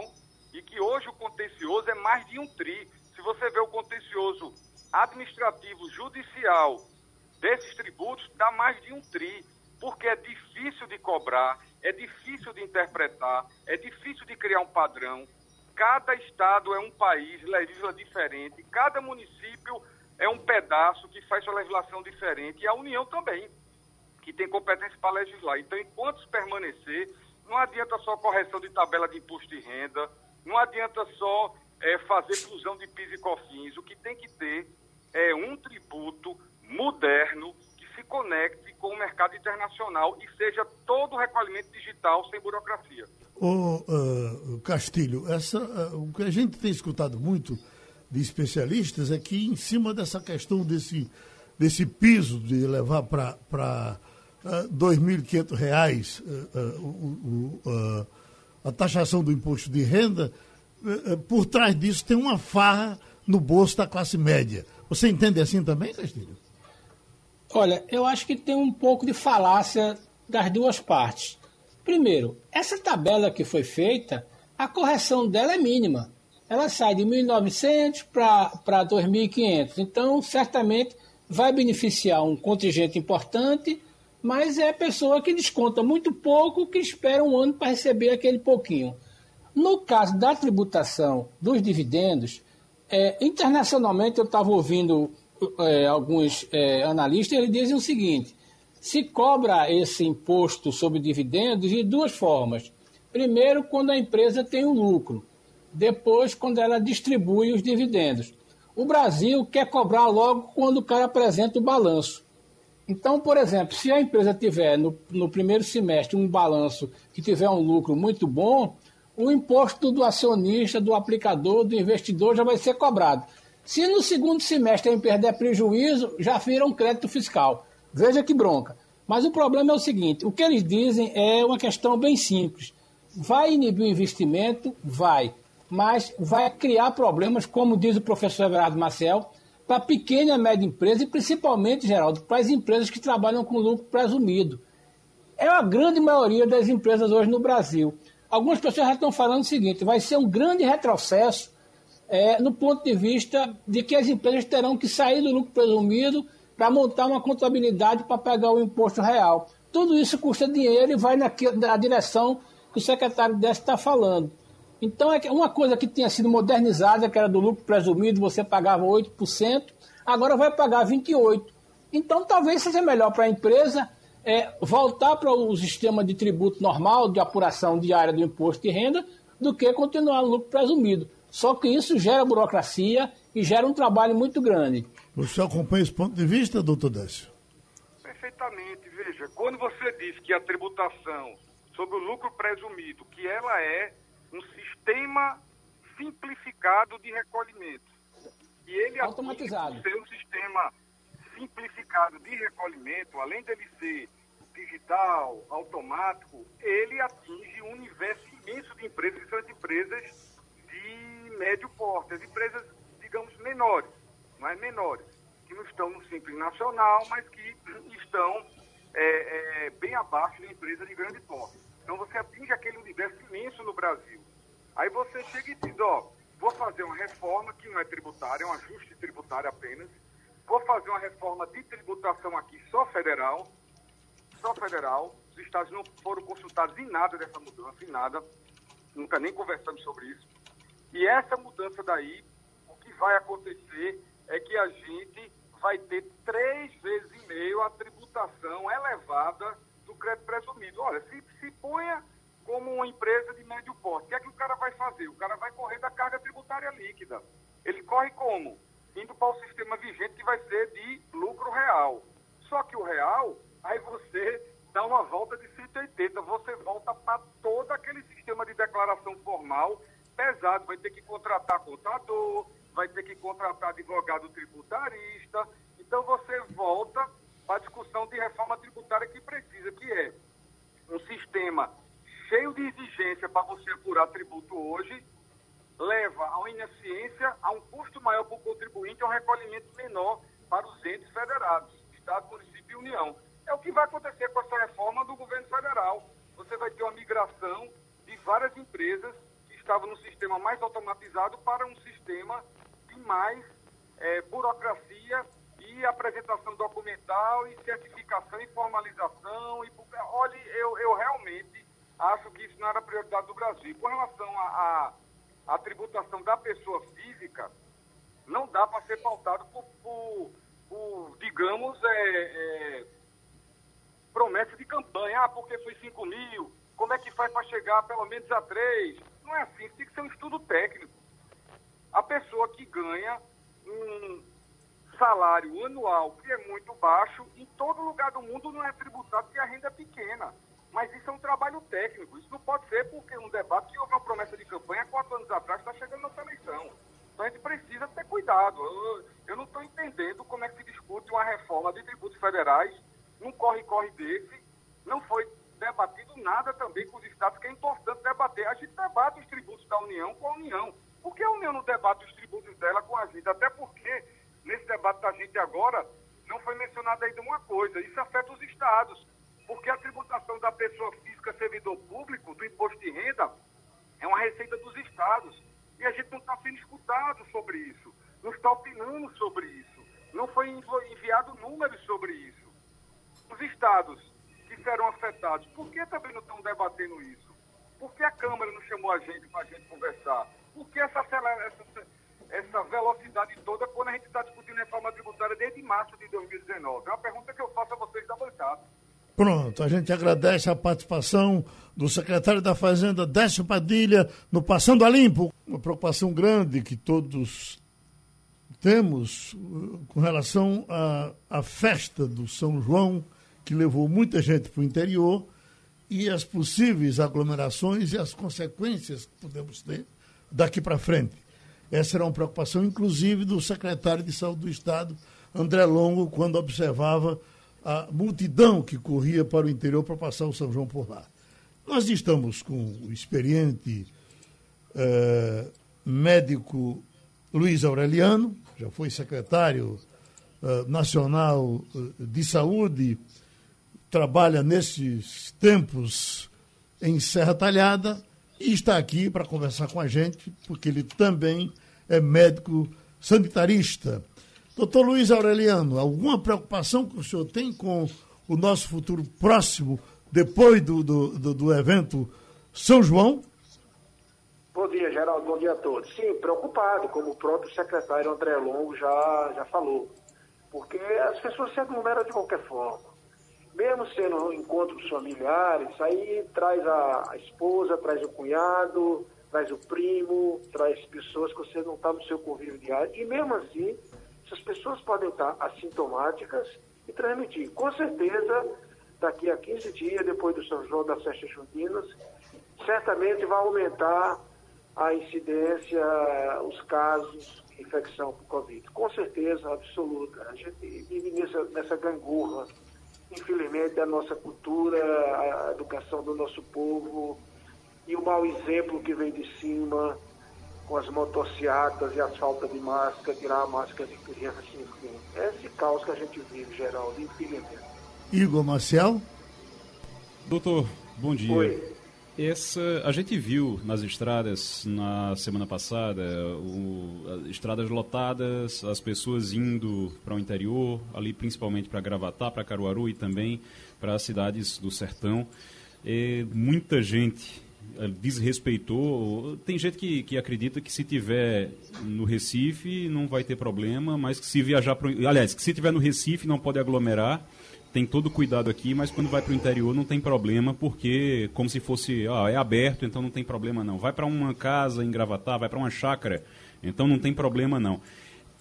e que hoje o contencioso é mais de um tri. Se você vê o contencioso administrativo judicial desses tributos, dá mais de um tri, porque é difícil de cobrar, é difícil de interpretar, é difícil de criar um padrão. Cada estado é um país, legisla diferente, cada município é um pedaço que faz sua legislação diferente e a União também que tem competência para legislar. Então, enquanto permanecer, não adianta só correção de tabela de imposto de renda, não adianta só é, fazer fusão de PIS e COFINS. O que tem que ter é um tributo moderno se conecte com o mercado internacional e seja todo o recolhimento digital sem burocracia. Ô, uh, Castilho, essa, uh, o que a gente tem escutado muito de especialistas é que em cima dessa questão desse, desse piso de levar para R$ 2.500 uh, a taxação do imposto de renda, uh, por trás disso tem uma farra no bolso da classe média. Você entende assim também, Castilho? Olha, eu acho que tem um pouco de falácia das duas partes. Primeiro, essa tabela que foi feita, a correção dela é mínima. Ela sai de 1.900 para 2.500. Então, certamente, vai beneficiar um contingente importante mas é a pessoa que desconta muito pouco, que espera um ano para receber aquele pouquinho. No caso da tributação dos dividendos, é, internacionalmente eu estava ouvindo é, alguns é, analistas, eles dizem o seguinte: se cobra esse imposto sobre dividendos de duas formas. Primeiro, quando a empresa tem um lucro. depois quando ela distribui os dividendos. O Brasil quer cobrar logo quando o cara apresenta o balanço. Então, por exemplo, se a empresa tiver no, no primeiro semestre um balanço que tiver um lucro muito bom, o imposto do acionista, do aplicador, do investidor já vai ser cobrado. Se no segundo semestre a empresa der prejuízo, já vira um crédito fiscal. Veja que bronca. Mas o problema é o seguinte: o que eles dizem é uma questão bem simples. Vai inibir o investimento? Vai. Mas vai criar problemas, como diz o professor Everardo Marcel, para pequena e média empresa e principalmente, Geraldo, para as empresas que trabalham com lucro presumido. É a grande maioria das empresas hoje no Brasil. Algumas pessoas já estão falando o seguinte: vai ser um grande retrocesso é, no ponto de vista de que as empresas terão que sair do lucro presumido para montar uma contabilidade para pegar o imposto real. Tudo isso custa dinheiro e vai na, na direção que o secretário desse está falando. Então, é uma coisa que tinha sido modernizada, que era do lucro presumido, você pagava 8%, agora vai pagar 28%. Então, talvez seja melhor para a empresa é, voltar para o sistema de tributo normal, de apuração diária do imposto de renda, do que continuar no lucro presumido. Só que isso gera burocracia e gera um trabalho muito grande. O senhor acompanha esse ponto de vista, doutor Décio? Perfeitamente. Veja, quando você diz que a tributação sobre o lucro presumido, que ela é um sistema simplificado de recolhimento, e ele automatizado ser um sistema simplificado de recolhimento, além dele ser digital, automático, ele atinge um universo imenso de empresas, que são as empresas médio porte, as empresas, digamos, menores mais menores, que não estão no Simples Nacional, mas que estão é, é, bem abaixo da empresa de grande porte. Então você atinge aquele universo imenso no Brasil. Aí você chega e diz, ó, vou fazer uma reforma que não é tributária, é um ajuste tributário apenas, vou fazer uma reforma de tributação aqui só federal, só federal, os estados não foram consultados em nada dessa mudança, em nada, nunca nem conversamos sobre isso. E essa mudança daí, o que vai acontecer é que a gente vai ter três vezes e meio a tributação elevada do crédito presumido. Olha, se, se ponha como uma empresa de médio porte, o que é que o cara vai fazer? O cara vai correr da carga tributária líquida. Ele corre como? Indo para o sistema vigente que vai ser de lucro real. Só que o real, aí você dá uma volta de 180, você volta para todo aquele sistema de declaração formal pesado, vai ter que contratar contador, vai ter que contratar advogado tributarista. Então você volta para a discussão de reforma tributária que precisa, que é um sistema cheio de exigência para você apurar tributo hoje, leva a uma ineficiência, a um custo maior para o contribuinte, a um recolhimento menor para os entes federados, Estado, município e União. É o que vai acontecer com essa reforma do governo federal. Você vai ter uma migração de várias empresas que estavam no sistema mais automatizado para um sistema mais é, burocracia e apresentação documental e certificação e formalização. E, olha, eu, eu realmente acho que isso não era prioridade do Brasil. Com relação à a, a, tributação da pessoa física, não dá para ser pautado por, por, por digamos, é, é, promessa de campanha. Ah, porque foi 5 mil, como é que faz para chegar pelo menos a 3? Não é assim, tem que ser um estudo técnico a pessoa que ganha um salário anual que é muito baixo, em todo lugar do mundo não é tributado porque a renda é pequena. Mas isso é um trabalho técnico. Isso não pode ser porque um debate que houve uma promessa de campanha quatro anos atrás está chegando nossa eleição. Então a gente precisa ter cuidado. Eu, eu não estou entendendo como é que se discute uma reforma de tributos federais num corre-corre desse. Não foi debatido nada também com os estados, que é importante debater. A gente debate os tributos da União com a União. Por que a União não debate os tributos dela com a gente? Até porque, nesse debate da gente agora, não foi mencionada ainda uma coisa: isso afeta os estados. Porque a tributação da pessoa física servidor público, do imposto de renda, é uma receita dos estados. E a gente não está sendo escutado sobre isso, não está opinando sobre isso, não foi enviado números sobre isso. Os estados que serão afetados, por que também não estão debatendo isso? Por que a Câmara não chamou a gente para a gente conversar? Por que essa, essa, essa velocidade toda quando a gente está discutindo reforma tributária desde março de 2019? É uma pergunta que eu faço a vocês da bancada. Pronto, a gente agradece a participação do secretário da Fazenda, Décio Padilha, no Passando a Limpo. Uma preocupação grande que todos temos uh, com relação à, à festa do São João, que levou muita gente para o interior, e as possíveis aglomerações e as consequências que podemos ter daqui para frente. Essa era uma preocupação, inclusive, do secretário de Saúde do Estado, André Longo, quando observava a multidão que corria para o interior para passar o São João por lá. Nós estamos com o experiente eh, médico Luiz Aureliano, já foi secretário eh, nacional eh, de saúde, trabalha nesses tempos em Serra Talhada e está aqui para conversar com a gente, porque ele também é médico sanitarista. Doutor Luiz Aureliano, alguma preocupação que o senhor tem com o nosso futuro próximo, depois do, do, do, do evento São João? Bom dia, Geraldo. Bom dia a todos. Sim, preocupado, como o próprio secretário André Longo já, já falou. Porque as pessoas se aglomeram de qualquer forma. Mesmo sendo encontros familiares, aí traz a, esposa, traz o cunhado, traz o primo, traz pessoas que você não está no seu convívio diário. E mesmo assim, essas pessoas podem estar assintomáticas e transmitir. Com certeza, daqui a 15 dias, depois do São João das Festas Juninas, certamente vai aumentar a incidência, os casos de infecção por Covid. Com certeza absoluta. A gente vive nessa, nessa gangorra. Infelizmente, a nossa cultura, a educação do nosso povo e o mau exemplo que vem de cima com as motocicletas e as faltas de máscara, tirar a máscara de crianças, enfim. É esse caos que a gente vive, Geraldo, infelizmente. Igor Marcel? Doutor, bom dia. Oi. Essa, a gente viu nas estradas na semana passada, o, estradas lotadas, as pessoas indo para o interior, ali principalmente para Gravatá, para Caruaru e também para as cidades do sertão. E muita gente eh, desrespeitou. Tem gente que, que acredita que se tiver no Recife não vai ter problema, mas que se viajar para. Aliás, que se tiver no Recife não pode aglomerar. Tem todo cuidado aqui, mas quando vai para o interior não tem problema, porque como se fosse, ah, é aberto, então não tem problema não. Vai para uma casa em Gravatar, vai para uma chácara, então não tem problema não.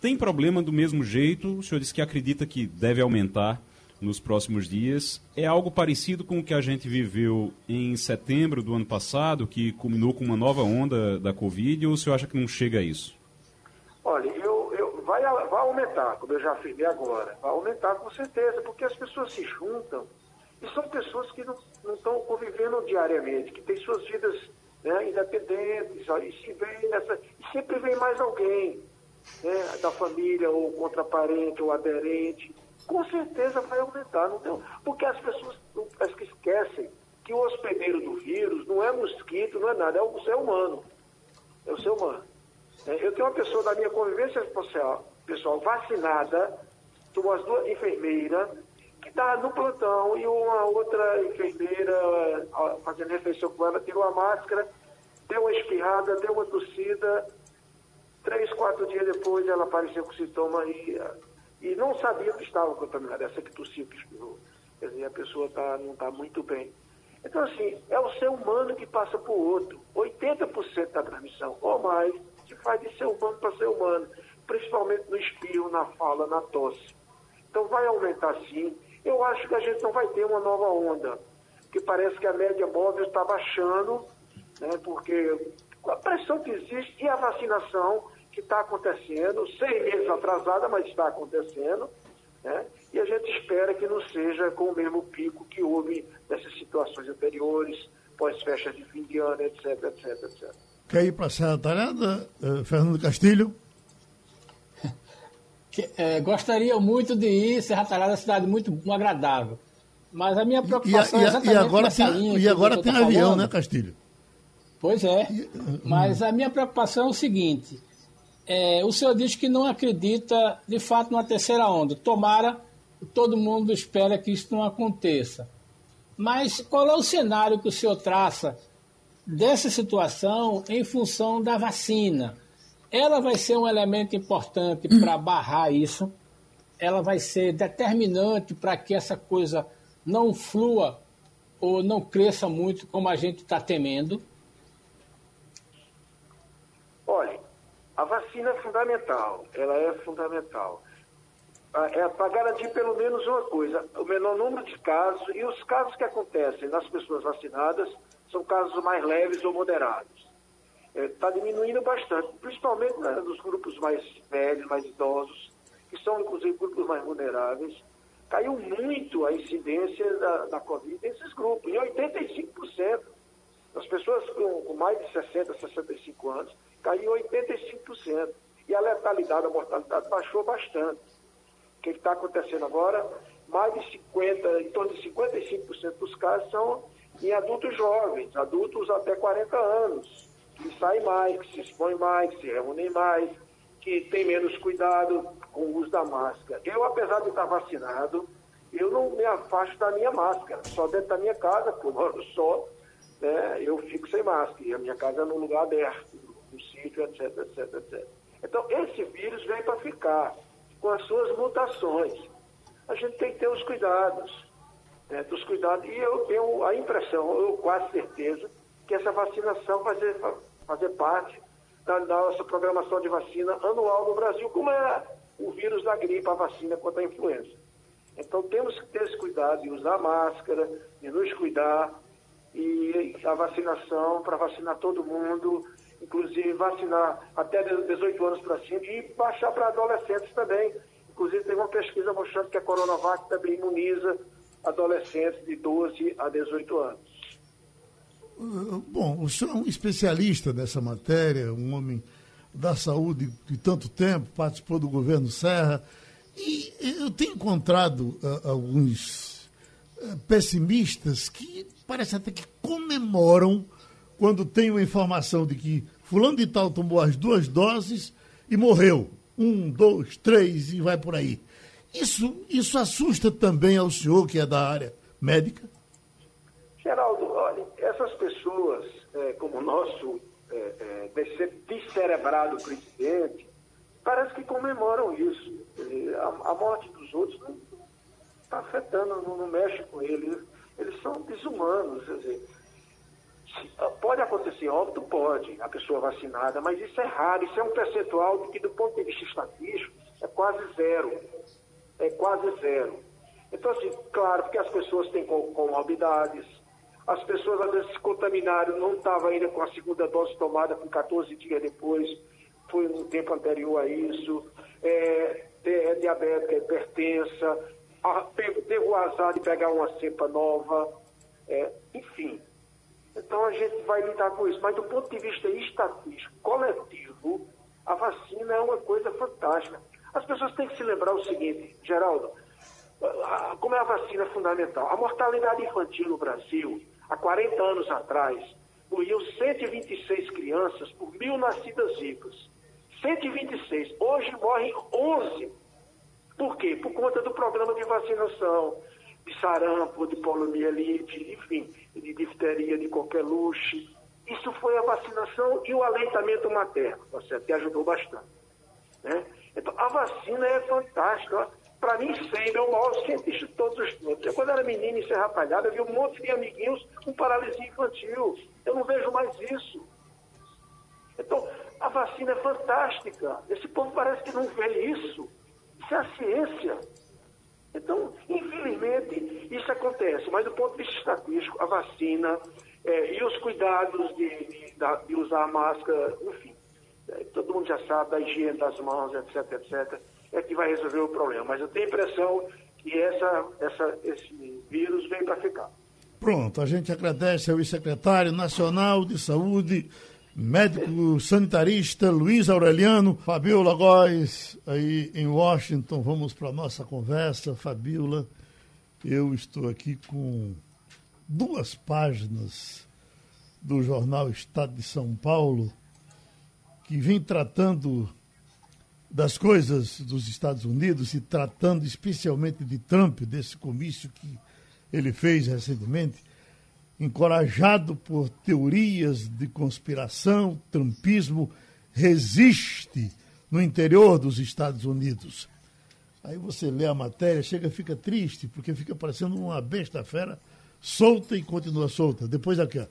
Tem problema do mesmo jeito, o senhor disse que acredita que deve aumentar nos próximos dias. É algo parecido com o que a gente viveu em setembro do ano passado, que culminou com uma nova onda da Covid, ou o senhor acha que não chega a isso? Vai, aumentar, como eu já afirmei agora. Vai aumentar com certeza, porque as pessoas se juntam e são pessoas que não, estão convivendo diariamente, que têm suas vidas né, independentes, e se vem nessa. E sempre vem mais alguém né, da família, ou contra parente, ou aderente com certeza vai aumentar. Não tem, porque as pessoas parece que esquecem que o hospedeiro do vírus não é mosquito, não é nada, é o ser humano. É o ser humano. É, eu tenho uma pessoa da minha convivência social, pessoal vacinada, duas duas enfermeiras, que está no plantão e uma outra enfermeira fazendo refeição com ela, tirou a máscara, deu uma espirrada, deu uma tossida. Três, quatro dias depois ela apareceu com sintoma e e não sabia que estava contaminada, essa que tossiu, que espirrou. Quer dizer, a pessoa tá, não está muito bem. Então, assim, é o ser humano que passa para o outro. 80% da transmissão, ou mais, se faz de ser humano para ser humano, principalmente no espirro, na fala, na tosse. Então, vai aumentar sim. Eu acho que a gente não vai ter uma nova onda, que parece que a média móvel está baixando, né, porque a pressão que existe e a vacinação que está acontecendo, seis meses atrasada, mas está acontecendo, né? e a gente espera que não seja com o mesmo pico que houve nessas situações anteriores, pós-festa de fim de ano, etc, etc, etc. Quer ir para a Serra Talhada, uh, Fernando Castilho? É, gostaria muito de ir, Serra Talhada é uma cidade muito, agradável. Mas a minha preocupação e, é exatamente e agora nessa tem, linha E agora tem avião, falando. né, Castilho? Pois é. Mas a minha preocupação é o seguinte: é, o senhor diz que não acredita, de fato, numa terceira onda. Tomara, todo mundo espera que isso não aconteça. Mas qual é o cenário que o senhor traça dessa situação em função da vacina? Ela vai ser um elemento importante para barrar isso? Ela vai ser determinante para que essa coisa não flua ou não cresça muito como a gente está temendo? Olha, a vacina é fundamental, ela é fundamental. É para garantir pelo menos uma coisa, o menor número de casos, e os casos que acontecem nas pessoas vacinadas são casos mais leves ou moderados. Está é, diminuindo bastante, principalmente né, nos grupos mais velhos, mais idosos, que são inclusive grupos mais vulneráveis. Caiu muito a incidência da, da Covid nesses grupos, em 85%. As pessoas com, com mais de 60, 65 anos, caiu 85%. E a letalidade, a mortalidade baixou bastante. O que está acontecendo agora? Mais de 50, em torno de 55% dos casos são em adultos jovens, adultos até 40 anos, que saem mais, que se expõem mais, que se reúnem mais, que têm menos cuidado com o uso da máscara. Eu, apesar de estar vacinado, eu não me afasto da minha máscara. Só dentro da minha casa, porque eu moro só, né, eu fico sem máscara. E a minha casa é num lugar aberto, no sítio, etc, etc, etc. Então, esse vírus veio para ficar com as suas mutações. A gente tem que ter os cuidados, né, dos cuidados. E eu tenho a impressão, eu quase certeza, que essa vacinação fazer, fazer parte da nossa programação de vacina anual no Brasil, como é o vírus da gripe, a vacina contra a influenza. Então temos que ter esse cuidado de usar máscara, de nos cuidar, e a vacinação para vacinar todo mundo, inclusive vacinar até 18 anos para cima e baixar para adolescentes também. Inclusive, tem uma pesquisa mostrando que a Coronavac também imuniza adolescentes de 12 a 18 anos. Bom, o senhor é um especialista nessa matéria, um homem da saúde de tanto tempo, participou do governo Serra, e eu tenho encontrado uh, alguns uh, pessimistas que parece até que comemoram quando tem uma informação de que fulano de tal tomou as duas doses e morreu. Um, dois, três e vai por aí. Isso, isso assusta também ao senhor, que é da área médica? Geraldo, pessoas, é, como o nosso é, é, descerebrado presidente, parece que comemoram isso. A, a morte dos outros não está afetando, não, não, mexe com eles. Eles são desumanos. Quer dizer, pode acontecer óbito? Pode, a pessoa vacinada, mas isso é raro, isso é um percentual que, do ponto de vista estatístico, é quase zero. É quase zero. Então, assim, claro, porque as pessoas têm comorbidades, as pessoas às vezes se contaminaram, não estavam ainda com a segunda dose tomada com 14 dias depois, foi no tempo anterior a isso, é, é diabética, é hipertensa, teve o azar de pegar uma cepa nova, é, enfim. Então a gente vai lidar com isso. Mas do ponto de vista estatístico, coletivo, a vacina é uma coisa fantástica. As pessoas têm que se lembrar o seguinte, Geraldo, como é a vacina fundamental? A mortalidade infantil no Brasil há 40 anos atrás, morriam 126 crianças por mil nascidas vivas. 126. Hoje morrem 11. Por quê? Por conta do programa de vacinação, de sarampo, de poliomielite, enfim, de difteria, de luxo. Isso foi a vacinação e o aleitamento materno, tá certo? que ajudou bastante. Né? Então, a vacina é fantástica. Para mim, sempre é o maior cientista de todos os tempos. Eu, quando era menino em Serra Palhada, vi um monte de amiguinhos com paralisia infantil. Eu não vejo mais isso. Então, a vacina é fantástica. Esse povo parece que não vê isso. Isso é a ciência. Então, infelizmente, isso acontece. Mas do ponto de vista estatístico, a vacina é, e os cuidados de, de, de usar a máscara, enfim, é, todo mundo já sabe da higiene das mãos, etc, etc é que vai resolver o problema. Mas eu tenho a impressão que essa, essa, esse vírus vem para ficar. Pronto, a gente agradece ao secretário nacional de saúde, médico sanitarista Luiz Aureliano, Fabiola Góes, aí em Washington. Vamos para a nossa conversa. Fabiola, eu estou aqui com duas páginas do jornal Estado de São Paulo, que vem tratando das coisas dos Estados Unidos e tratando especialmente de Trump, desse comício que ele fez recentemente, encorajado por teorias de conspiração, trumpismo resiste no interior dos Estados Unidos. Aí você lê a matéria, chega fica triste, porque fica parecendo uma besta fera solta e continua solta. Depois aqui, ó.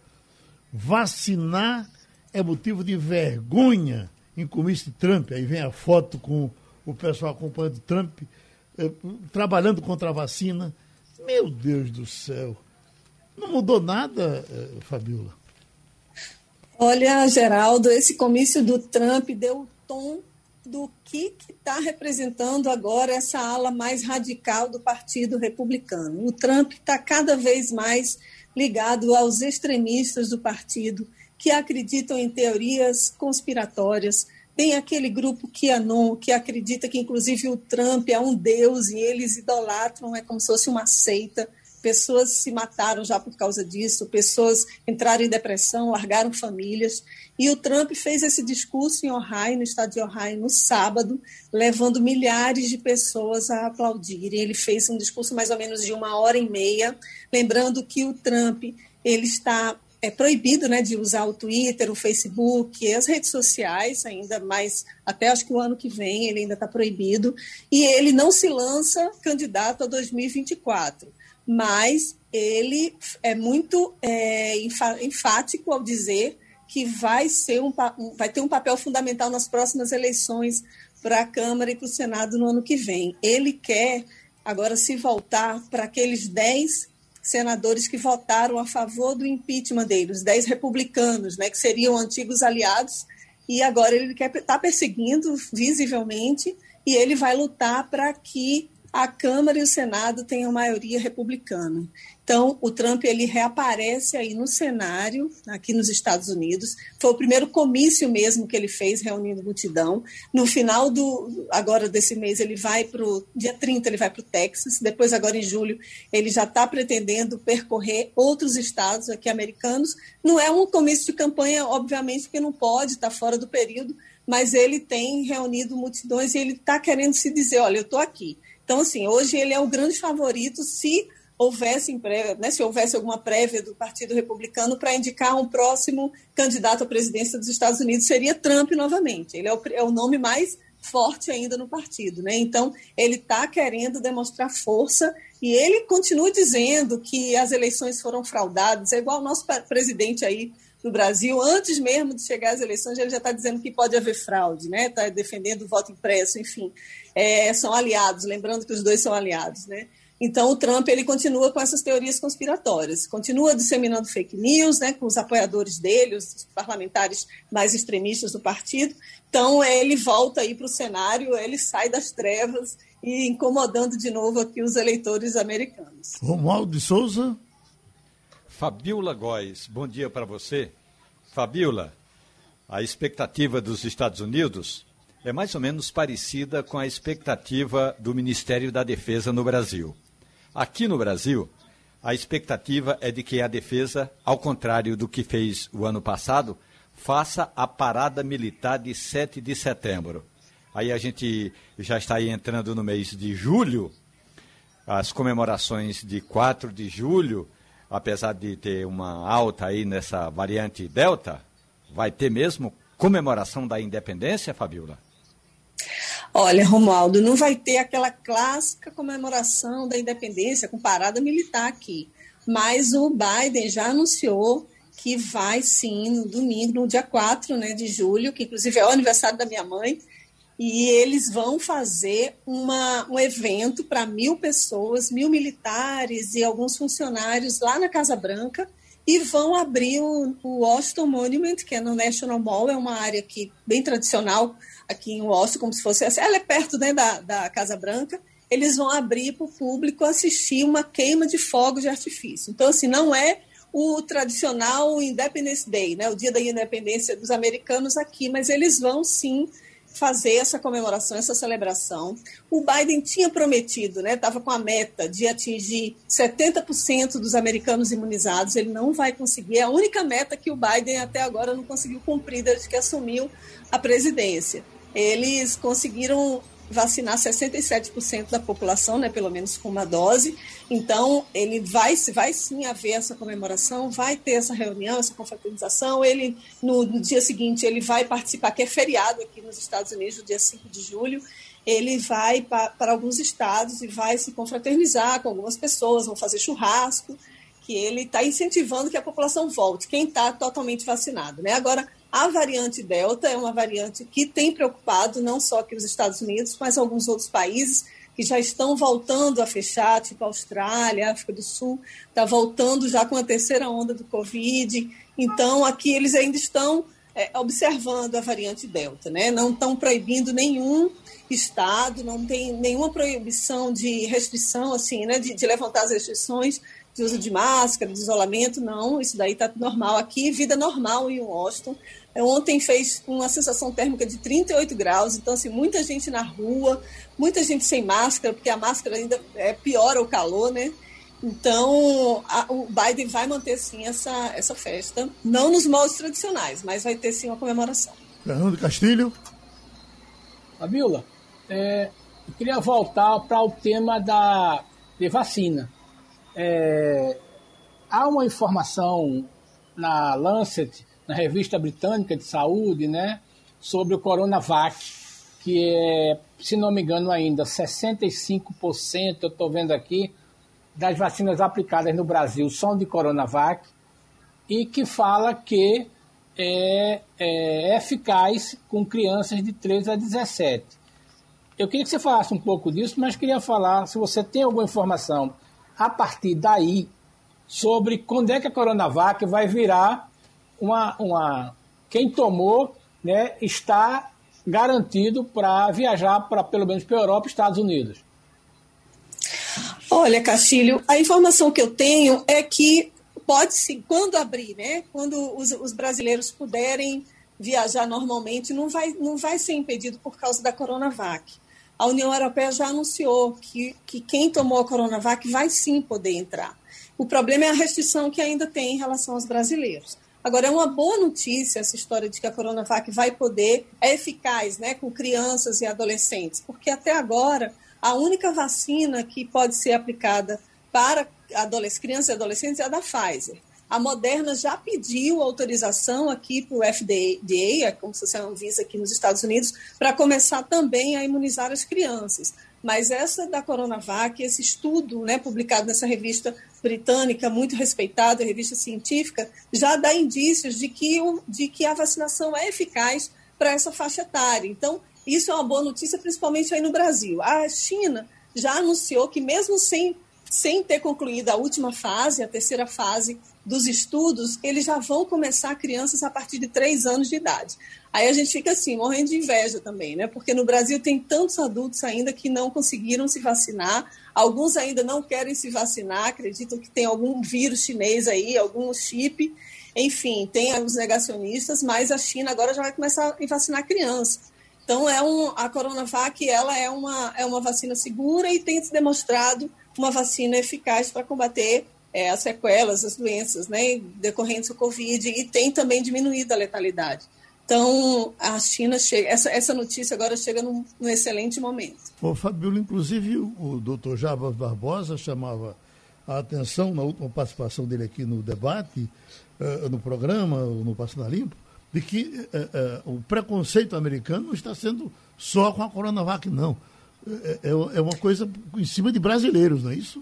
Vacinar é motivo de vergonha em comício de Trump. Aí vem a foto com o pessoal acompanhando Trump, eh, trabalhando contra a vacina. Meu Deus do céu. Não mudou nada, eh, Fabiola? Olha, Geraldo, esse comício do Trump deu o tom do que está representando agora essa ala mais radical do Partido Republicano. O Trump está cada vez mais ligado aos extremistas do partido que acreditam em teorias conspiratórias. Tem aquele grupo QAnon que acredita que, inclusive, o Trump é um deus e eles idolatram, é como se fosse uma seita pessoas se mataram já por causa disso, pessoas entraram em depressão, largaram famílias. E o Trump fez esse discurso em Ohio, no estado de Ohio, no sábado, levando milhares de pessoas a aplaudirem. Ele fez um discurso mais ou menos de uma hora e meia, lembrando que o Trump ele está é proibido né, de usar o Twitter, o Facebook, as redes sociais, ainda mais, até acho que o ano que vem ele ainda está proibido, e ele não se lança candidato a 2024 mas ele é muito é, enfático ao dizer que vai, ser um, vai ter um papel fundamental nas próximas eleições para a Câmara e para o Senado no ano que vem. Ele quer agora se voltar para aqueles 10 senadores que votaram a favor do impeachment dele, os 10 republicanos, né, que seriam antigos aliados, e agora ele está perseguindo visivelmente e ele vai lutar para que a Câmara e o Senado têm a maioria republicana. Então, o Trump ele reaparece aí no cenário, aqui nos Estados Unidos. Foi o primeiro comício mesmo que ele fez, reunindo multidão. No final do agora desse mês, ele vai para o dia 30, ele vai para o Texas. Depois, agora em julho, ele já está pretendendo percorrer outros estados aqui americanos. Não é um comício de campanha, obviamente, porque não pode, está fora do período, mas ele tem reunido multidões e ele está querendo se dizer: olha, eu estou aqui então, assim, hoje ele é o grande favorito se houvesse, né, se houvesse alguma prévia do Partido Republicano para indicar um próximo candidato à presidência dos Estados Unidos, seria Trump novamente. Ele é o, é o nome mais forte ainda no partido. Né? Então, ele está querendo demonstrar força e ele continua dizendo que as eleições foram fraudadas. É igual o nosso presidente aí no Brasil, antes mesmo de chegar às eleições, ele já está dizendo que pode haver fraude, né? Está defendendo o voto impresso, enfim, é, são aliados. Lembrando que os dois são aliados, né? Então o Trump ele continua com essas teorias conspiratórias, continua disseminando fake news, né? Com os apoiadores dele, os parlamentares mais extremistas do partido. Então ele volta aí para o cenário, ele sai das trevas e incomodando de novo aqui os eleitores americanos. Romualdo de Souza. Fabiola Góes, bom dia para você. Fabiola, a expectativa dos Estados Unidos é mais ou menos parecida com a expectativa do Ministério da Defesa no Brasil. Aqui no Brasil, a expectativa é de que a defesa, ao contrário do que fez o ano passado, faça a parada militar de 7 de setembro. Aí a gente já está aí entrando no mês de julho, as comemorações de 4 de julho, apesar de ter uma alta aí nessa variante Delta, vai ter mesmo comemoração da independência, Fabiola? Olha, Romualdo, não vai ter aquela clássica comemoração da independência com parada militar aqui. Mas o Biden já anunciou que vai sim no domingo, no dia 4 né, de julho, que inclusive é o aniversário da minha mãe, e eles vão fazer uma, um evento para mil pessoas, mil militares e alguns funcionários lá na Casa Branca e vão abrir o, o Washington Monument, que é no National Mall, é uma área aqui bem tradicional aqui em Washington, como se fosse ela é perto né, da, da Casa Branca. Eles vão abrir para o público assistir uma queima de fogos de artifício. Então, assim, não é o tradicional Independence Day, né, o dia da independência dos americanos aqui, mas eles vão sim fazer essa comemoração, essa celebração. O Biden tinha prometido, né, estava com a meta de atingir 70% dos americanos imunizados. Ele não vai conseguir. É a única meta que o Biden até agora não conseguiu cumprir desde que assumiu a presidência. Eles conseguiram vacinar 67% da população, né, pelo menos com uma dose. Então, ele vai, vai sim haver essa comemoração, vai ter essa reunião, essa confraternização. Ele, no, no, dia seguinte, ele vai participar, que é feriado aqui nos Estados Unidos, no dia 5 de julho. ele vai para alguns estados e vai se confraternizar com algumas pessoas, vão fazer churrasco, que ele está incentivando que a população volte, quem está totalmente vacinado. Né? Agora, a variante Delta é uma variante que tem preocupado não só aqui os Estados Unidos, mas alguns outros países que já estão voltando a fechar, tipo a Austrália, África do Sul, está voltando já com a terceira onda do Covid. Então, aqui eles ainda estão é, observando a variante Delta, né? Não estão proibindo nenhum estado, não tem nenhuma proibição de restrição, assim, né? De, de levantar as restrições de uso de máscara, de isolamento, não, isso daí está normal aqui, vida normal em Washington. Ontem fez uma sensação térmica de 38 graus, então, assim, muita gente na rua, muita gente sem máscara, porque a máscara ainda é, piora o calor, né? Então, a, o Biden vai manter, sim, essa, essa festa, não nos moldes tradicionais, mas vai ter, sim, uma comemoração. Fernando Castilho. Fabiola, é, eu queria voltar para o tema da de vacina. É, há uma informação na Lancet, na revista britânica de saúde, né, sobre o Coronavac, que é, se não me engano ainda, 65%, eu estou vendo aqui, das vacinas aplicadas no Brasil são de Coronavac, e que fala que é, é eficaz com crianças de 13 a 17. Eu queria que você falasse um pouco disso, mas queria falar, se você tem alguma informação a partir daí sobre quando é que a Coronavac vai virar uma. uma quem tomou né, está garantido para viajar para pelo menos para a Europa e Estados Unidos. Olha, Castilho, a informação que eu tenho é que pode sim, quando abrir, né? Quando os, os, brasileiros puderem viajar normalmente, não vai, não vai ser impedido por causa da Coronavac a União Europeia já anunciou que, que quem tomou a Coronavac vai sim poder entrar. O problema é a restrição que ainda tem em relação aos brasileiros. Agora, é uma boa notícia essa história de que a Coronavac vai poder, é eficaz né, com crianças e adolescentes, porque até agora a única vacina que pode ser aplicada para crianças e adolescentes é a da Pfizer. A Moderna já pediu autorização aqui para o FDA, como se fosse a Anvisa aqui nos Estados Unidos, para começar também a imunizar as crianças. Mas essa da Coronavac, esse estudo né, publicado nessa revista britânica, muito respeitada, revista científica, já dá indícios de que, de que a vacinação é eficaz para essa faixa etária. Então, isso é uma boa notícia, principalmente aí no Brasil. A China já anunciou que, mesmo sem, sem ter concluído a última fase, a terceira fase dos estudos, eles já vão começar crianças a partir de três anos de idade. Aí a gente fica assim, morrendo de inveja também, né? Porque no Brasil tem tantos adultos ainda que não conseguiram se vacinar, alguns ainda não querem se vacinar, acreditam que tem algum vírus chinês aí, algum chip, enfim, tem os negacionistas, mas a China agora já vai começar a vacinar crianças. Então, é um, a Coronavac ela é uma, é uma vacina segura e tem se demonstrado uma vacina eficaz para combater é, as sequelas, as doenças né, decorrentes do Covid e tem também diminuído a letalidade. Então, a China chega, essa, essa notícia agora chega num, num excelente momento. Ô, Fabiola, inclusive o, doutor Jabas Barbosa chamava a atenção na última participação dele aqui no debate, uh, no programa, no Passando Limpo, de que uh, uh, o preconceito americano não está sendo só com a Coronavac, não. É, é, é uma coisa em cima de brasileiros, não é isso?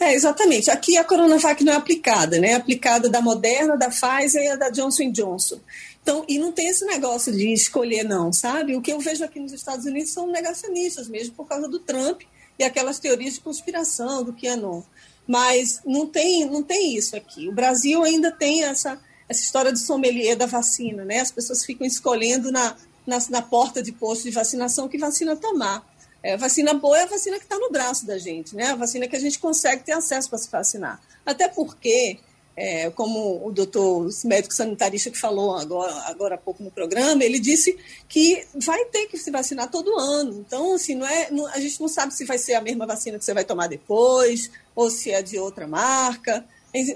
É, exatamente. Aqui a Coronavac não é aplicada, né? É aplicada da Moderna, da Pfizer e da Johnson Johnson. Então, e não tem esse negócio de escolher, não, sabe? O que eu vejo aqui nos Estados Unidos são negacionistas mesmo, por causa do Trump e aquelas teorias de conspiração do que é não. Mas não tem, não tem isso aqui. O Brasil ainda tem essa, essa história de sommelier da vacina, né? As pessoas ficam escolhendo na, na, na porta de posto de vacinação que vacina tomar. É, vacina boa é a vacina que está no braço da gente, né? A vacina que a gente consegue ter acesso para se vacinar. Até porque, é, como o doutor médico sanitarista que falou agora, agora há pouco no programa, ele disse que vai ter que se vacinar todo ano. Então, assim, não é, não, a gente não sabe se vai ser a mesma vacina que você vai tomar depois, ou se é de outra marca.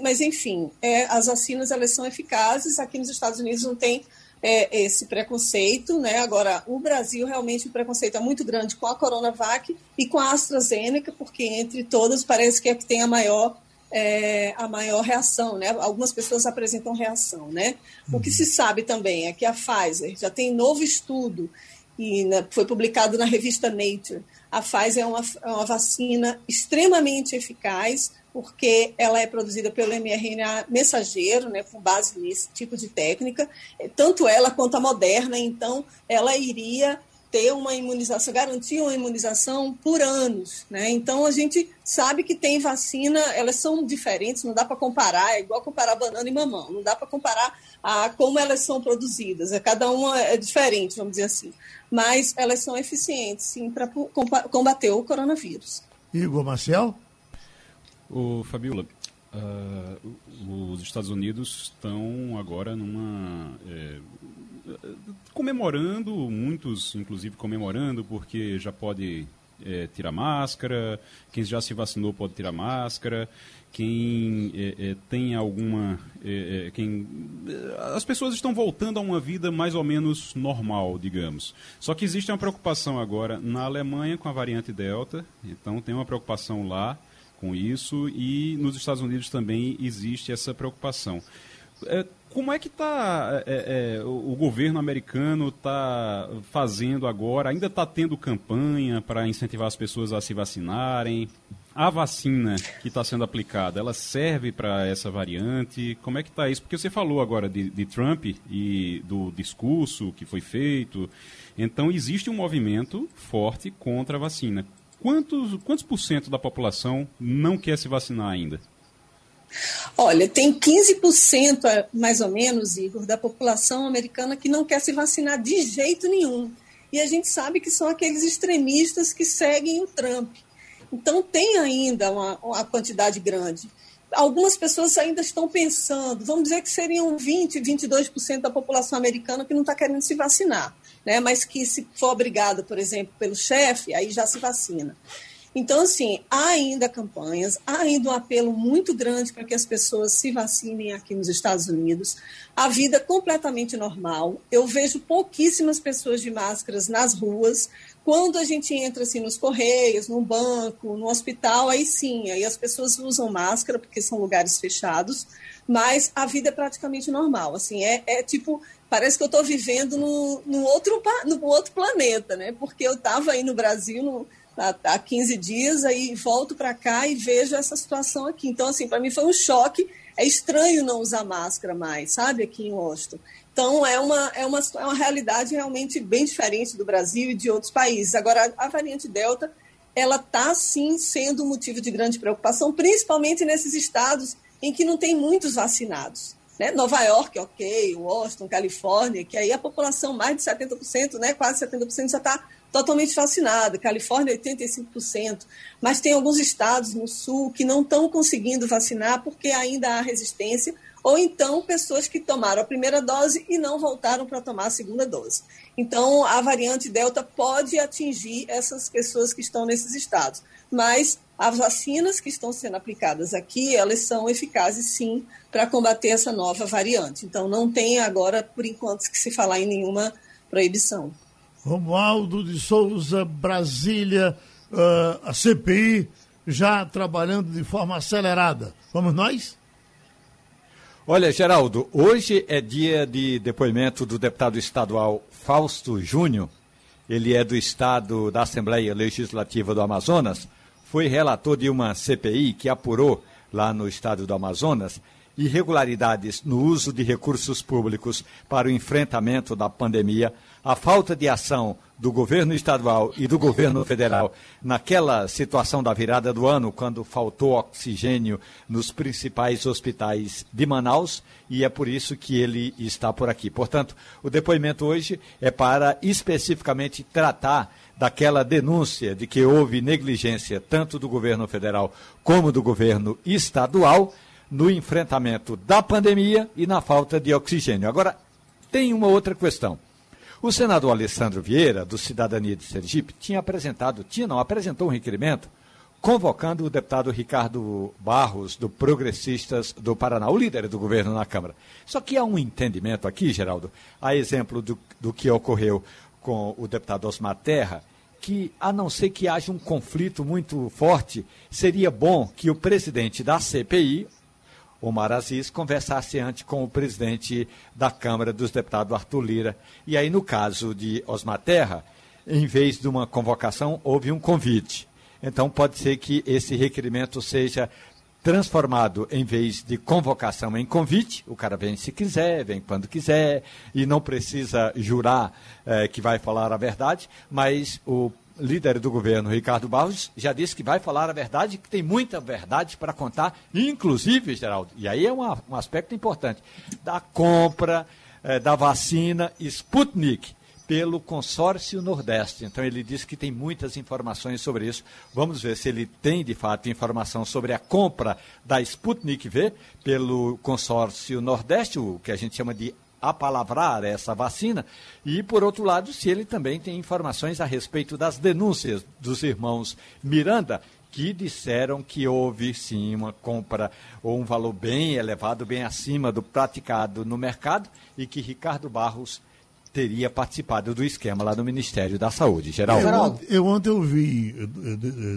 Mas, enfim, é, as vacinas elas são eficazes. Aqui nos Estados Unidos não tem é, esse preconceito, né? Agora, o Brasil realmente o preconceito é muito grande com a Coronavac e com a AstraZeneca, porque entre todas parece que é que tem a maior é, a maior reação, né? Algumas pessoas apresentam reação, né? O que se sabe também é que a Pfizer já tem novo estudo e né, foi publicado na revista Nature. A Pfizer é uma, é uma vacina extremamente eficaz, porque ela é produzida pelo mRNA mensageiro, né, com base nesse tipo de técnica, tanto ela quanto a Moderna, então ela iria ter uma imunização, garantir uma imunização por anos, né? Então a gente sabe que tem vacina, elas são diferentes, não dá para comparar, é igual comparar banana e mamão, não dá para comparar a como elas são produzidas, é cada uma é diferente, vamos dizer assim, mas elas são eficientes sim para combater o coronavírus. Igor Marcel? O Fabiola, uh, os Estados Unidos estão agora numa é, comemorando, muitos inclusive comemorando porque já pode é, tirar máscara, quem já se vacinou pode tirar máscara, quem é, é, tem alguma, é, é, quem as pessoas estão voltando a uma vida mais ou menos normal, digamos. Só que existe uma preocupação agora na Alemanha com a variante delta, então tem uma preocupação lá com isso e nos Estados Unidos também existe essa preocupação. É, como é que está é, é, o governo americano está fazendo agora? Ainda está tendo campanha para incentivar as pessoas a se vacinarem? A vacina que está sendo aplicada, ela serve para essa variante? Como é que está isso? Porque você falou agora de, de Trump e do discurso que foi feito. Então existe um movimento forte contra a vacina quantos, quantos por cento da população não quer se vacinar ainda? Olha, tem 15% é, mais ou menos, Igor, da população americana que não quer se vacinar de jeito nenhum. E a gente sabe que são aqueles extremistas que seguem o Trump. Então, tem ainda uma, uma quantidade grande. Algumas pessoas ainda estão pensando, vamos dizer que seriam 20, 22% da população americana que não está querendo se vacinar né? mas que se for obrigado, por exemplo, pelo chefe, aí já se vacina. Então, assim, há ainda campanhas, há ainda um apelo muito grande para que as pessoas se vacinem aqui nos Estados Unidos. A vida é completamente normal. Eu vejo pouquíssimas pessoas de máscaras nas ruas. Quando a gente entra assim nos correios, no banco, no hospital, aí sim, aí as pessoas usam máscara porque são lugares fechados, mas a vida é praticamente normal. Assim, é, é tipo parece que eu estou vivendo no, no, outro, no outro planeta, né? Porque eu estava aí no Brasil no, há, há 15 dias, aí volto para cá e vejo essa situação aqui. Então, assim, para mim foi um choque. É estranho não usar máscara mais, sabe, aqui em Washington. Então, é uma, é uma, é uma realidade realmente bem diferente do Brasil e de outros países. Agora, a variante Delta, ela está, sim, sendo motivo de grande preocupação, principalmente nesses estados em que não tem muitos vacinados. Né? Nova York, ok, Washington, Califórnia, que aí a população, mais de 70%, né, quase 70% já está totalmente vacinada. Califórnia, 85%. Mas tem alguns estados no sul que não estão conseguindo vacinar porque ainda há resistência, ou então pessoas que tomaram a primeira dose e não voltaram para tomar a segunda dose. Então, a variante Delta pode atingir essas pessoas que estão nesses estados. Mas as vacinas que estão sendo aplicadas aqui, elas são eficazes sim para combater essa nova variante. Então não tem agora, por enquanto, que se falar em nenhuma proibição. Romualdo de Souza, Brasília, uh, a CPI já trabalhando de forma acelerada. Vamos nós? Olha, Geraldo, hoje é dia de depoimento do deputado estadual Fausto Júnior. Ele é do estado da Assembleia Legislativa do Amazonas foi relator de uma CPI que apurou lá no estado do Amazonas irregularidades no uso de recursos públicos para o enfrentamento da pandemia, a falta de ação do governo estadual e do governo federal naquela situação da virada do ano, quando faltou oxigênio nos principais hospitais de Manaus, e é por isso que ele está por aqui. Portanto, o depoimento hoje é para especificamente tratar daquela denúncia de que houve negligência tanto do governo federal como do governo estadual no enfrentamento da pandemia e na falta de oxigênio. Agora, tem uma outra questão. O senador Alessandro Vieira, do Cidadania de Sergipe, tinha apresentado, tinha não, apresentou um requerimento convocando o deputado Ricardo Barros, do Progressistas do Paraná, o líder do governo na Câmara. Só que há um entendimento aqui, Geraldo, a exemplo do, do que ocorreu com o deputado Osmar Terra, que, a não ser que haja um conflito muito forte, seria bom que o presidente da CPI, Omar Aziz conversasse antes com o presidente da Câmara dos Deputados, Arthur Lira. E aí, no caso de Osmar Terra, em vez de uma convocação, houve um convite. Então, pode ser que esse requerimento seja transformado, em vez de convocação, em convite. O cara vem se quiser, vem quando quiser, e não precisa jurar eh, que vai falar a verdade, mas o líder do governo, Ricardo Barros, já disse que vai falar a verdade, que tem muita verdade para contar, inclusive, Geraldo, e aí é uma, um aspecto importante, da compra eh, da vacina Sputnik pelo consórcio Nordeste. Então ele disse que tem muitas informações sobre isso. Vamos ver se ele tem de fato informação sobre a compra da Sputnik V pelo consórcio Nordeste, o que a gente chama de apalavrar essa vacina, e, por outro lado, se ele também tem informações a respeito das denúncias dos irmãos Miranda, que disseram que houve sim uma compra ou um valor bem elevado, bem acima do praticado no mercado, e que Ricardo Barros teria participado do esquema lá no Ministério da Saúde. Geraldo. Eu, eu ontem eu vi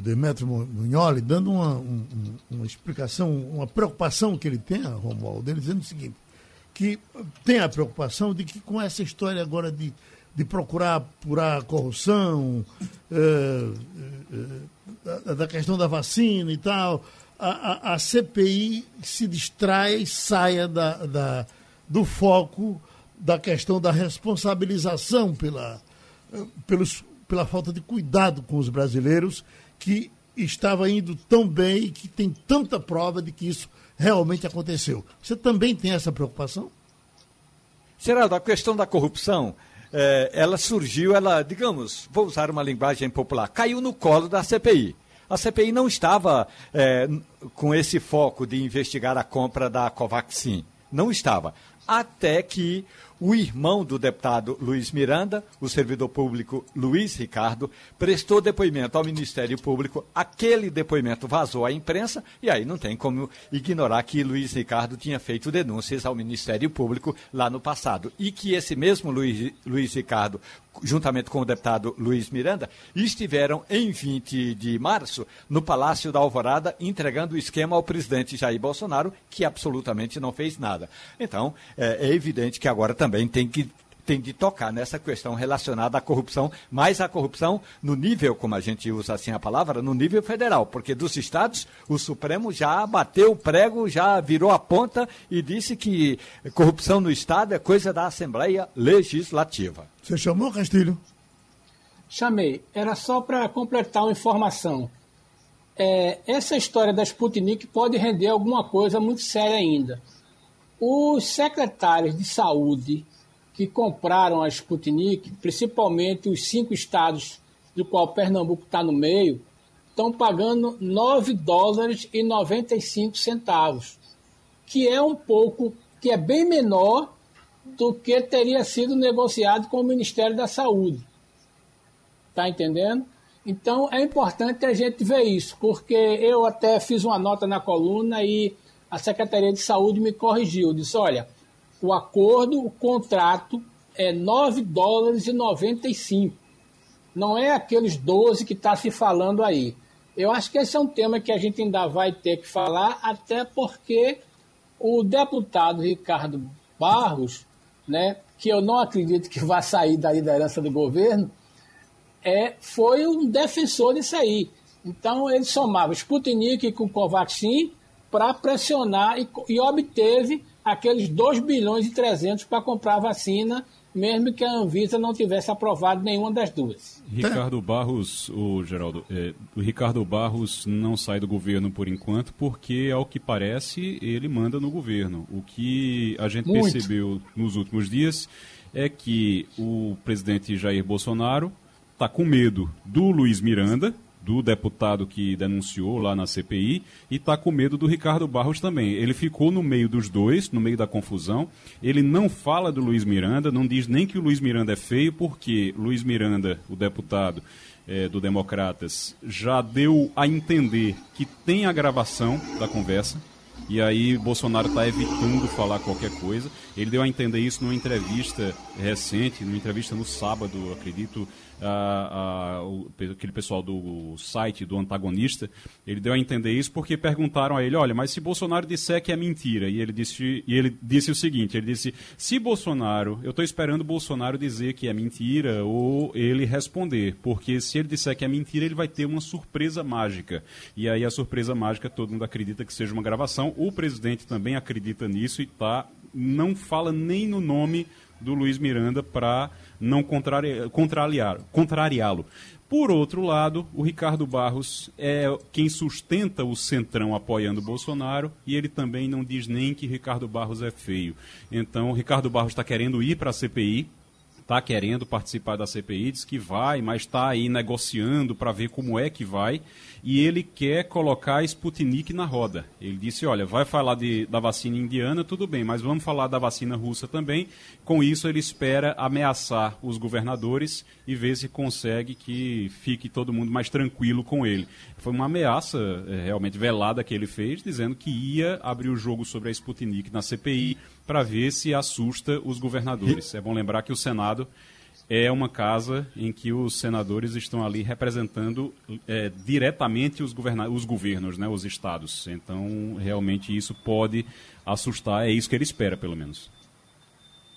Demetrio Mugnoli dando uma, um, uma explicação, uma preocupação que ele tem, Romualdo, ele dizendo o seguinte, que tem a preocupação de que com essa história agora de, de procurar apurar a corrupção, é, é, da, da, questão da vacina e tal, a, a, a CPI se distrai, saia da, da, do foco da questão da responsabilização pela, pelos, pela falta de cuidado com os brasileiros, que estava indo tão bem e que tem tanta prova de que isso realmente aconteceu. Você também tem essa preocupação? Geraldo, a questão da corrupção, é, ela surgiu, ela, digamos, vou usar uma linguagem popular, caiu no colo da CPI. A CPI não estava é, com esse foco de investigar a compra da Covaxin. Não estava. Até que o irmão do deputado Luiz Miranda, o servidor público Luiz Ricardo, prestou depoimento ao Ministério Público. Aquele depoimento vazou à imprensa e aí não tem como ignorar que Luiz Ricardo tinha feito denúncias ao Ministério Público lá no passado e que esse mesmo Luiz, Luiz Ricardo juntamente com o deputado Luiz Miranda, estiveram em 20 de março no Palácio da Alvorada entregando o esquema ao presidente Jair Bolsonaro, que absolutamente não fez nada. Então, é, é evidente que agora também tem que tem de tocar nessa questão relacionada à corrupção, mas a corrupção no nível, como a gente usa assim a palavra, no nível federal, porque dos estados o Supremo já bateu o prego, já virou a ponta e disse que corrupção no estado é coisa da Assembleia Legislativa. Você chamou, Castilho? Chamei. Era só para completar uma informação. É, essa história da Sputnik pode render alguma coisa muito séria ainda. Os secretários de saúde que compraram a Sputnik, principalmente os cinco estados do qual Pernambuco está no meio, estão pagando 9 dólares e 95 centavos, que é um pouco, que é bem menor do que teria sido negociado com o Ministério da Saúde. Está entendendo? Então é importante a gente ver isso, porque eu até fiz uma nota na coluna e a Secretaria de Saúde me corrigiu, disse, olha, o acordo, o contrato é 9 dólares e 95. Não é aqueles 12 que está se falando aí. Eu acho que esse é um tema que a gente ainda vai ter que falar, até porque o deputado Ricardo Barros, né, que eu não acredito que vá sair da liderança do governo, é, foi um defensor disso aí. Então ele somava Sputnik com Covaxin para pressionar e, e obteve aqueles 2 bilhões e 300 para comprar a vacina, mesmo que a Anvisa não tivesse aprovado nenhuma das duas. Ricardo Barros, o Geraldo, é, o Ricardo Barros não sai do governo por enquanto, porque, ao que parece, ele manda no governo. O que a gente Muito. percebeu nos últimos dias é que o presidente Jair Bolsonaro está com medo do Luiz Miranda, do deputado que denunciou lá na CPI e está com medo do Ricardo Barros também. Ele ficou no meio dos dois, no meio da confusão. Ele não fala do Luiz Miranda, não diz nem que o Luiz Miranda é feio, porque Luiz Miranda, o deputado é, do Democratas, já deu a entender que tem a gravação da conversa. E aí Bolsonaro está evitando falar qualquer coisa. Ele deu a entender isso numa entrevista recente, numa entrevista no sábado, acredito, a, a, o, aquele pessoal do site do antagonista, ele deu a entender isso porque perguntaram a ele, olha, mas se Bolsonaro disser que é mentira, e ele disse, e ele disse o seguinte, ele disse, se Bolsonaro, eu estou esperando Bolsonaro dizer que é mentira ou ele responder, porque se ele disser que é mentira, ele vai ter uma surpresa mágica. E aí a surpresa mágica todo mundo acredita que seja uma gravação. O presidente também acredita nisso e tá, não fala nem no nome do Luiz Miranda para não contrariá-lo. Contrariá Por outro lado, o Ricardo Barros é quem sustenta o centrão apoiando Bolsonaro e ele também não diz nem que Ricardo Barros é feio. Então, Ricardo Barros está querendo ir para a CPI, está querendo participar da CPI, diz que vai, mas está aí negociando para ver como é que vai e ele quer colocar Sputnik na roda. Ele disse: olha, vai falar de, da vacina indiana, tudo bem, mas vamos falar da vacina russa também. Com isso, ele espera ameaçar os governadores e ver se consegue que fique todo mundo mais tranquilo com ele. Foi uma ameaça é, realmente velada que ele fez, dizendo que ia abrir o jogo sobre a Sputnik na CPI para ver se assusta os governadores. É bom lembrar que o Senado é uma casa em que os senadores estão ali representando é, diretamente os, os governos, né, os estados. Então, realmente, isso pode assustar, é isso que ele espera, pelo menos.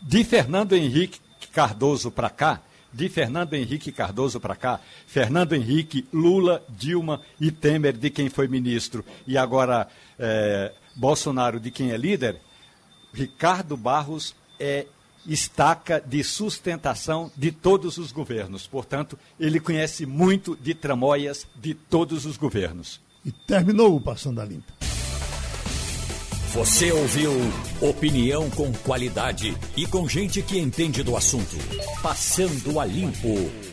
De Fernando Henrique Cardoso para cá, de Fernando Henrique Cardoso para cá, Fernando Henrique, Lula, Dilma e Temer, de quem foi ministro, e agora é, Bolsonaro, de quem é líder, Ricardo Barros é estaca de sustentação de todos os governos. Portanto, ele conhece muito de tramóias de todos os governos. E terminou o Passando a Limpo. Você ouviu opinião com qualidade e com gente que entende do assunto. Passando a Limpo.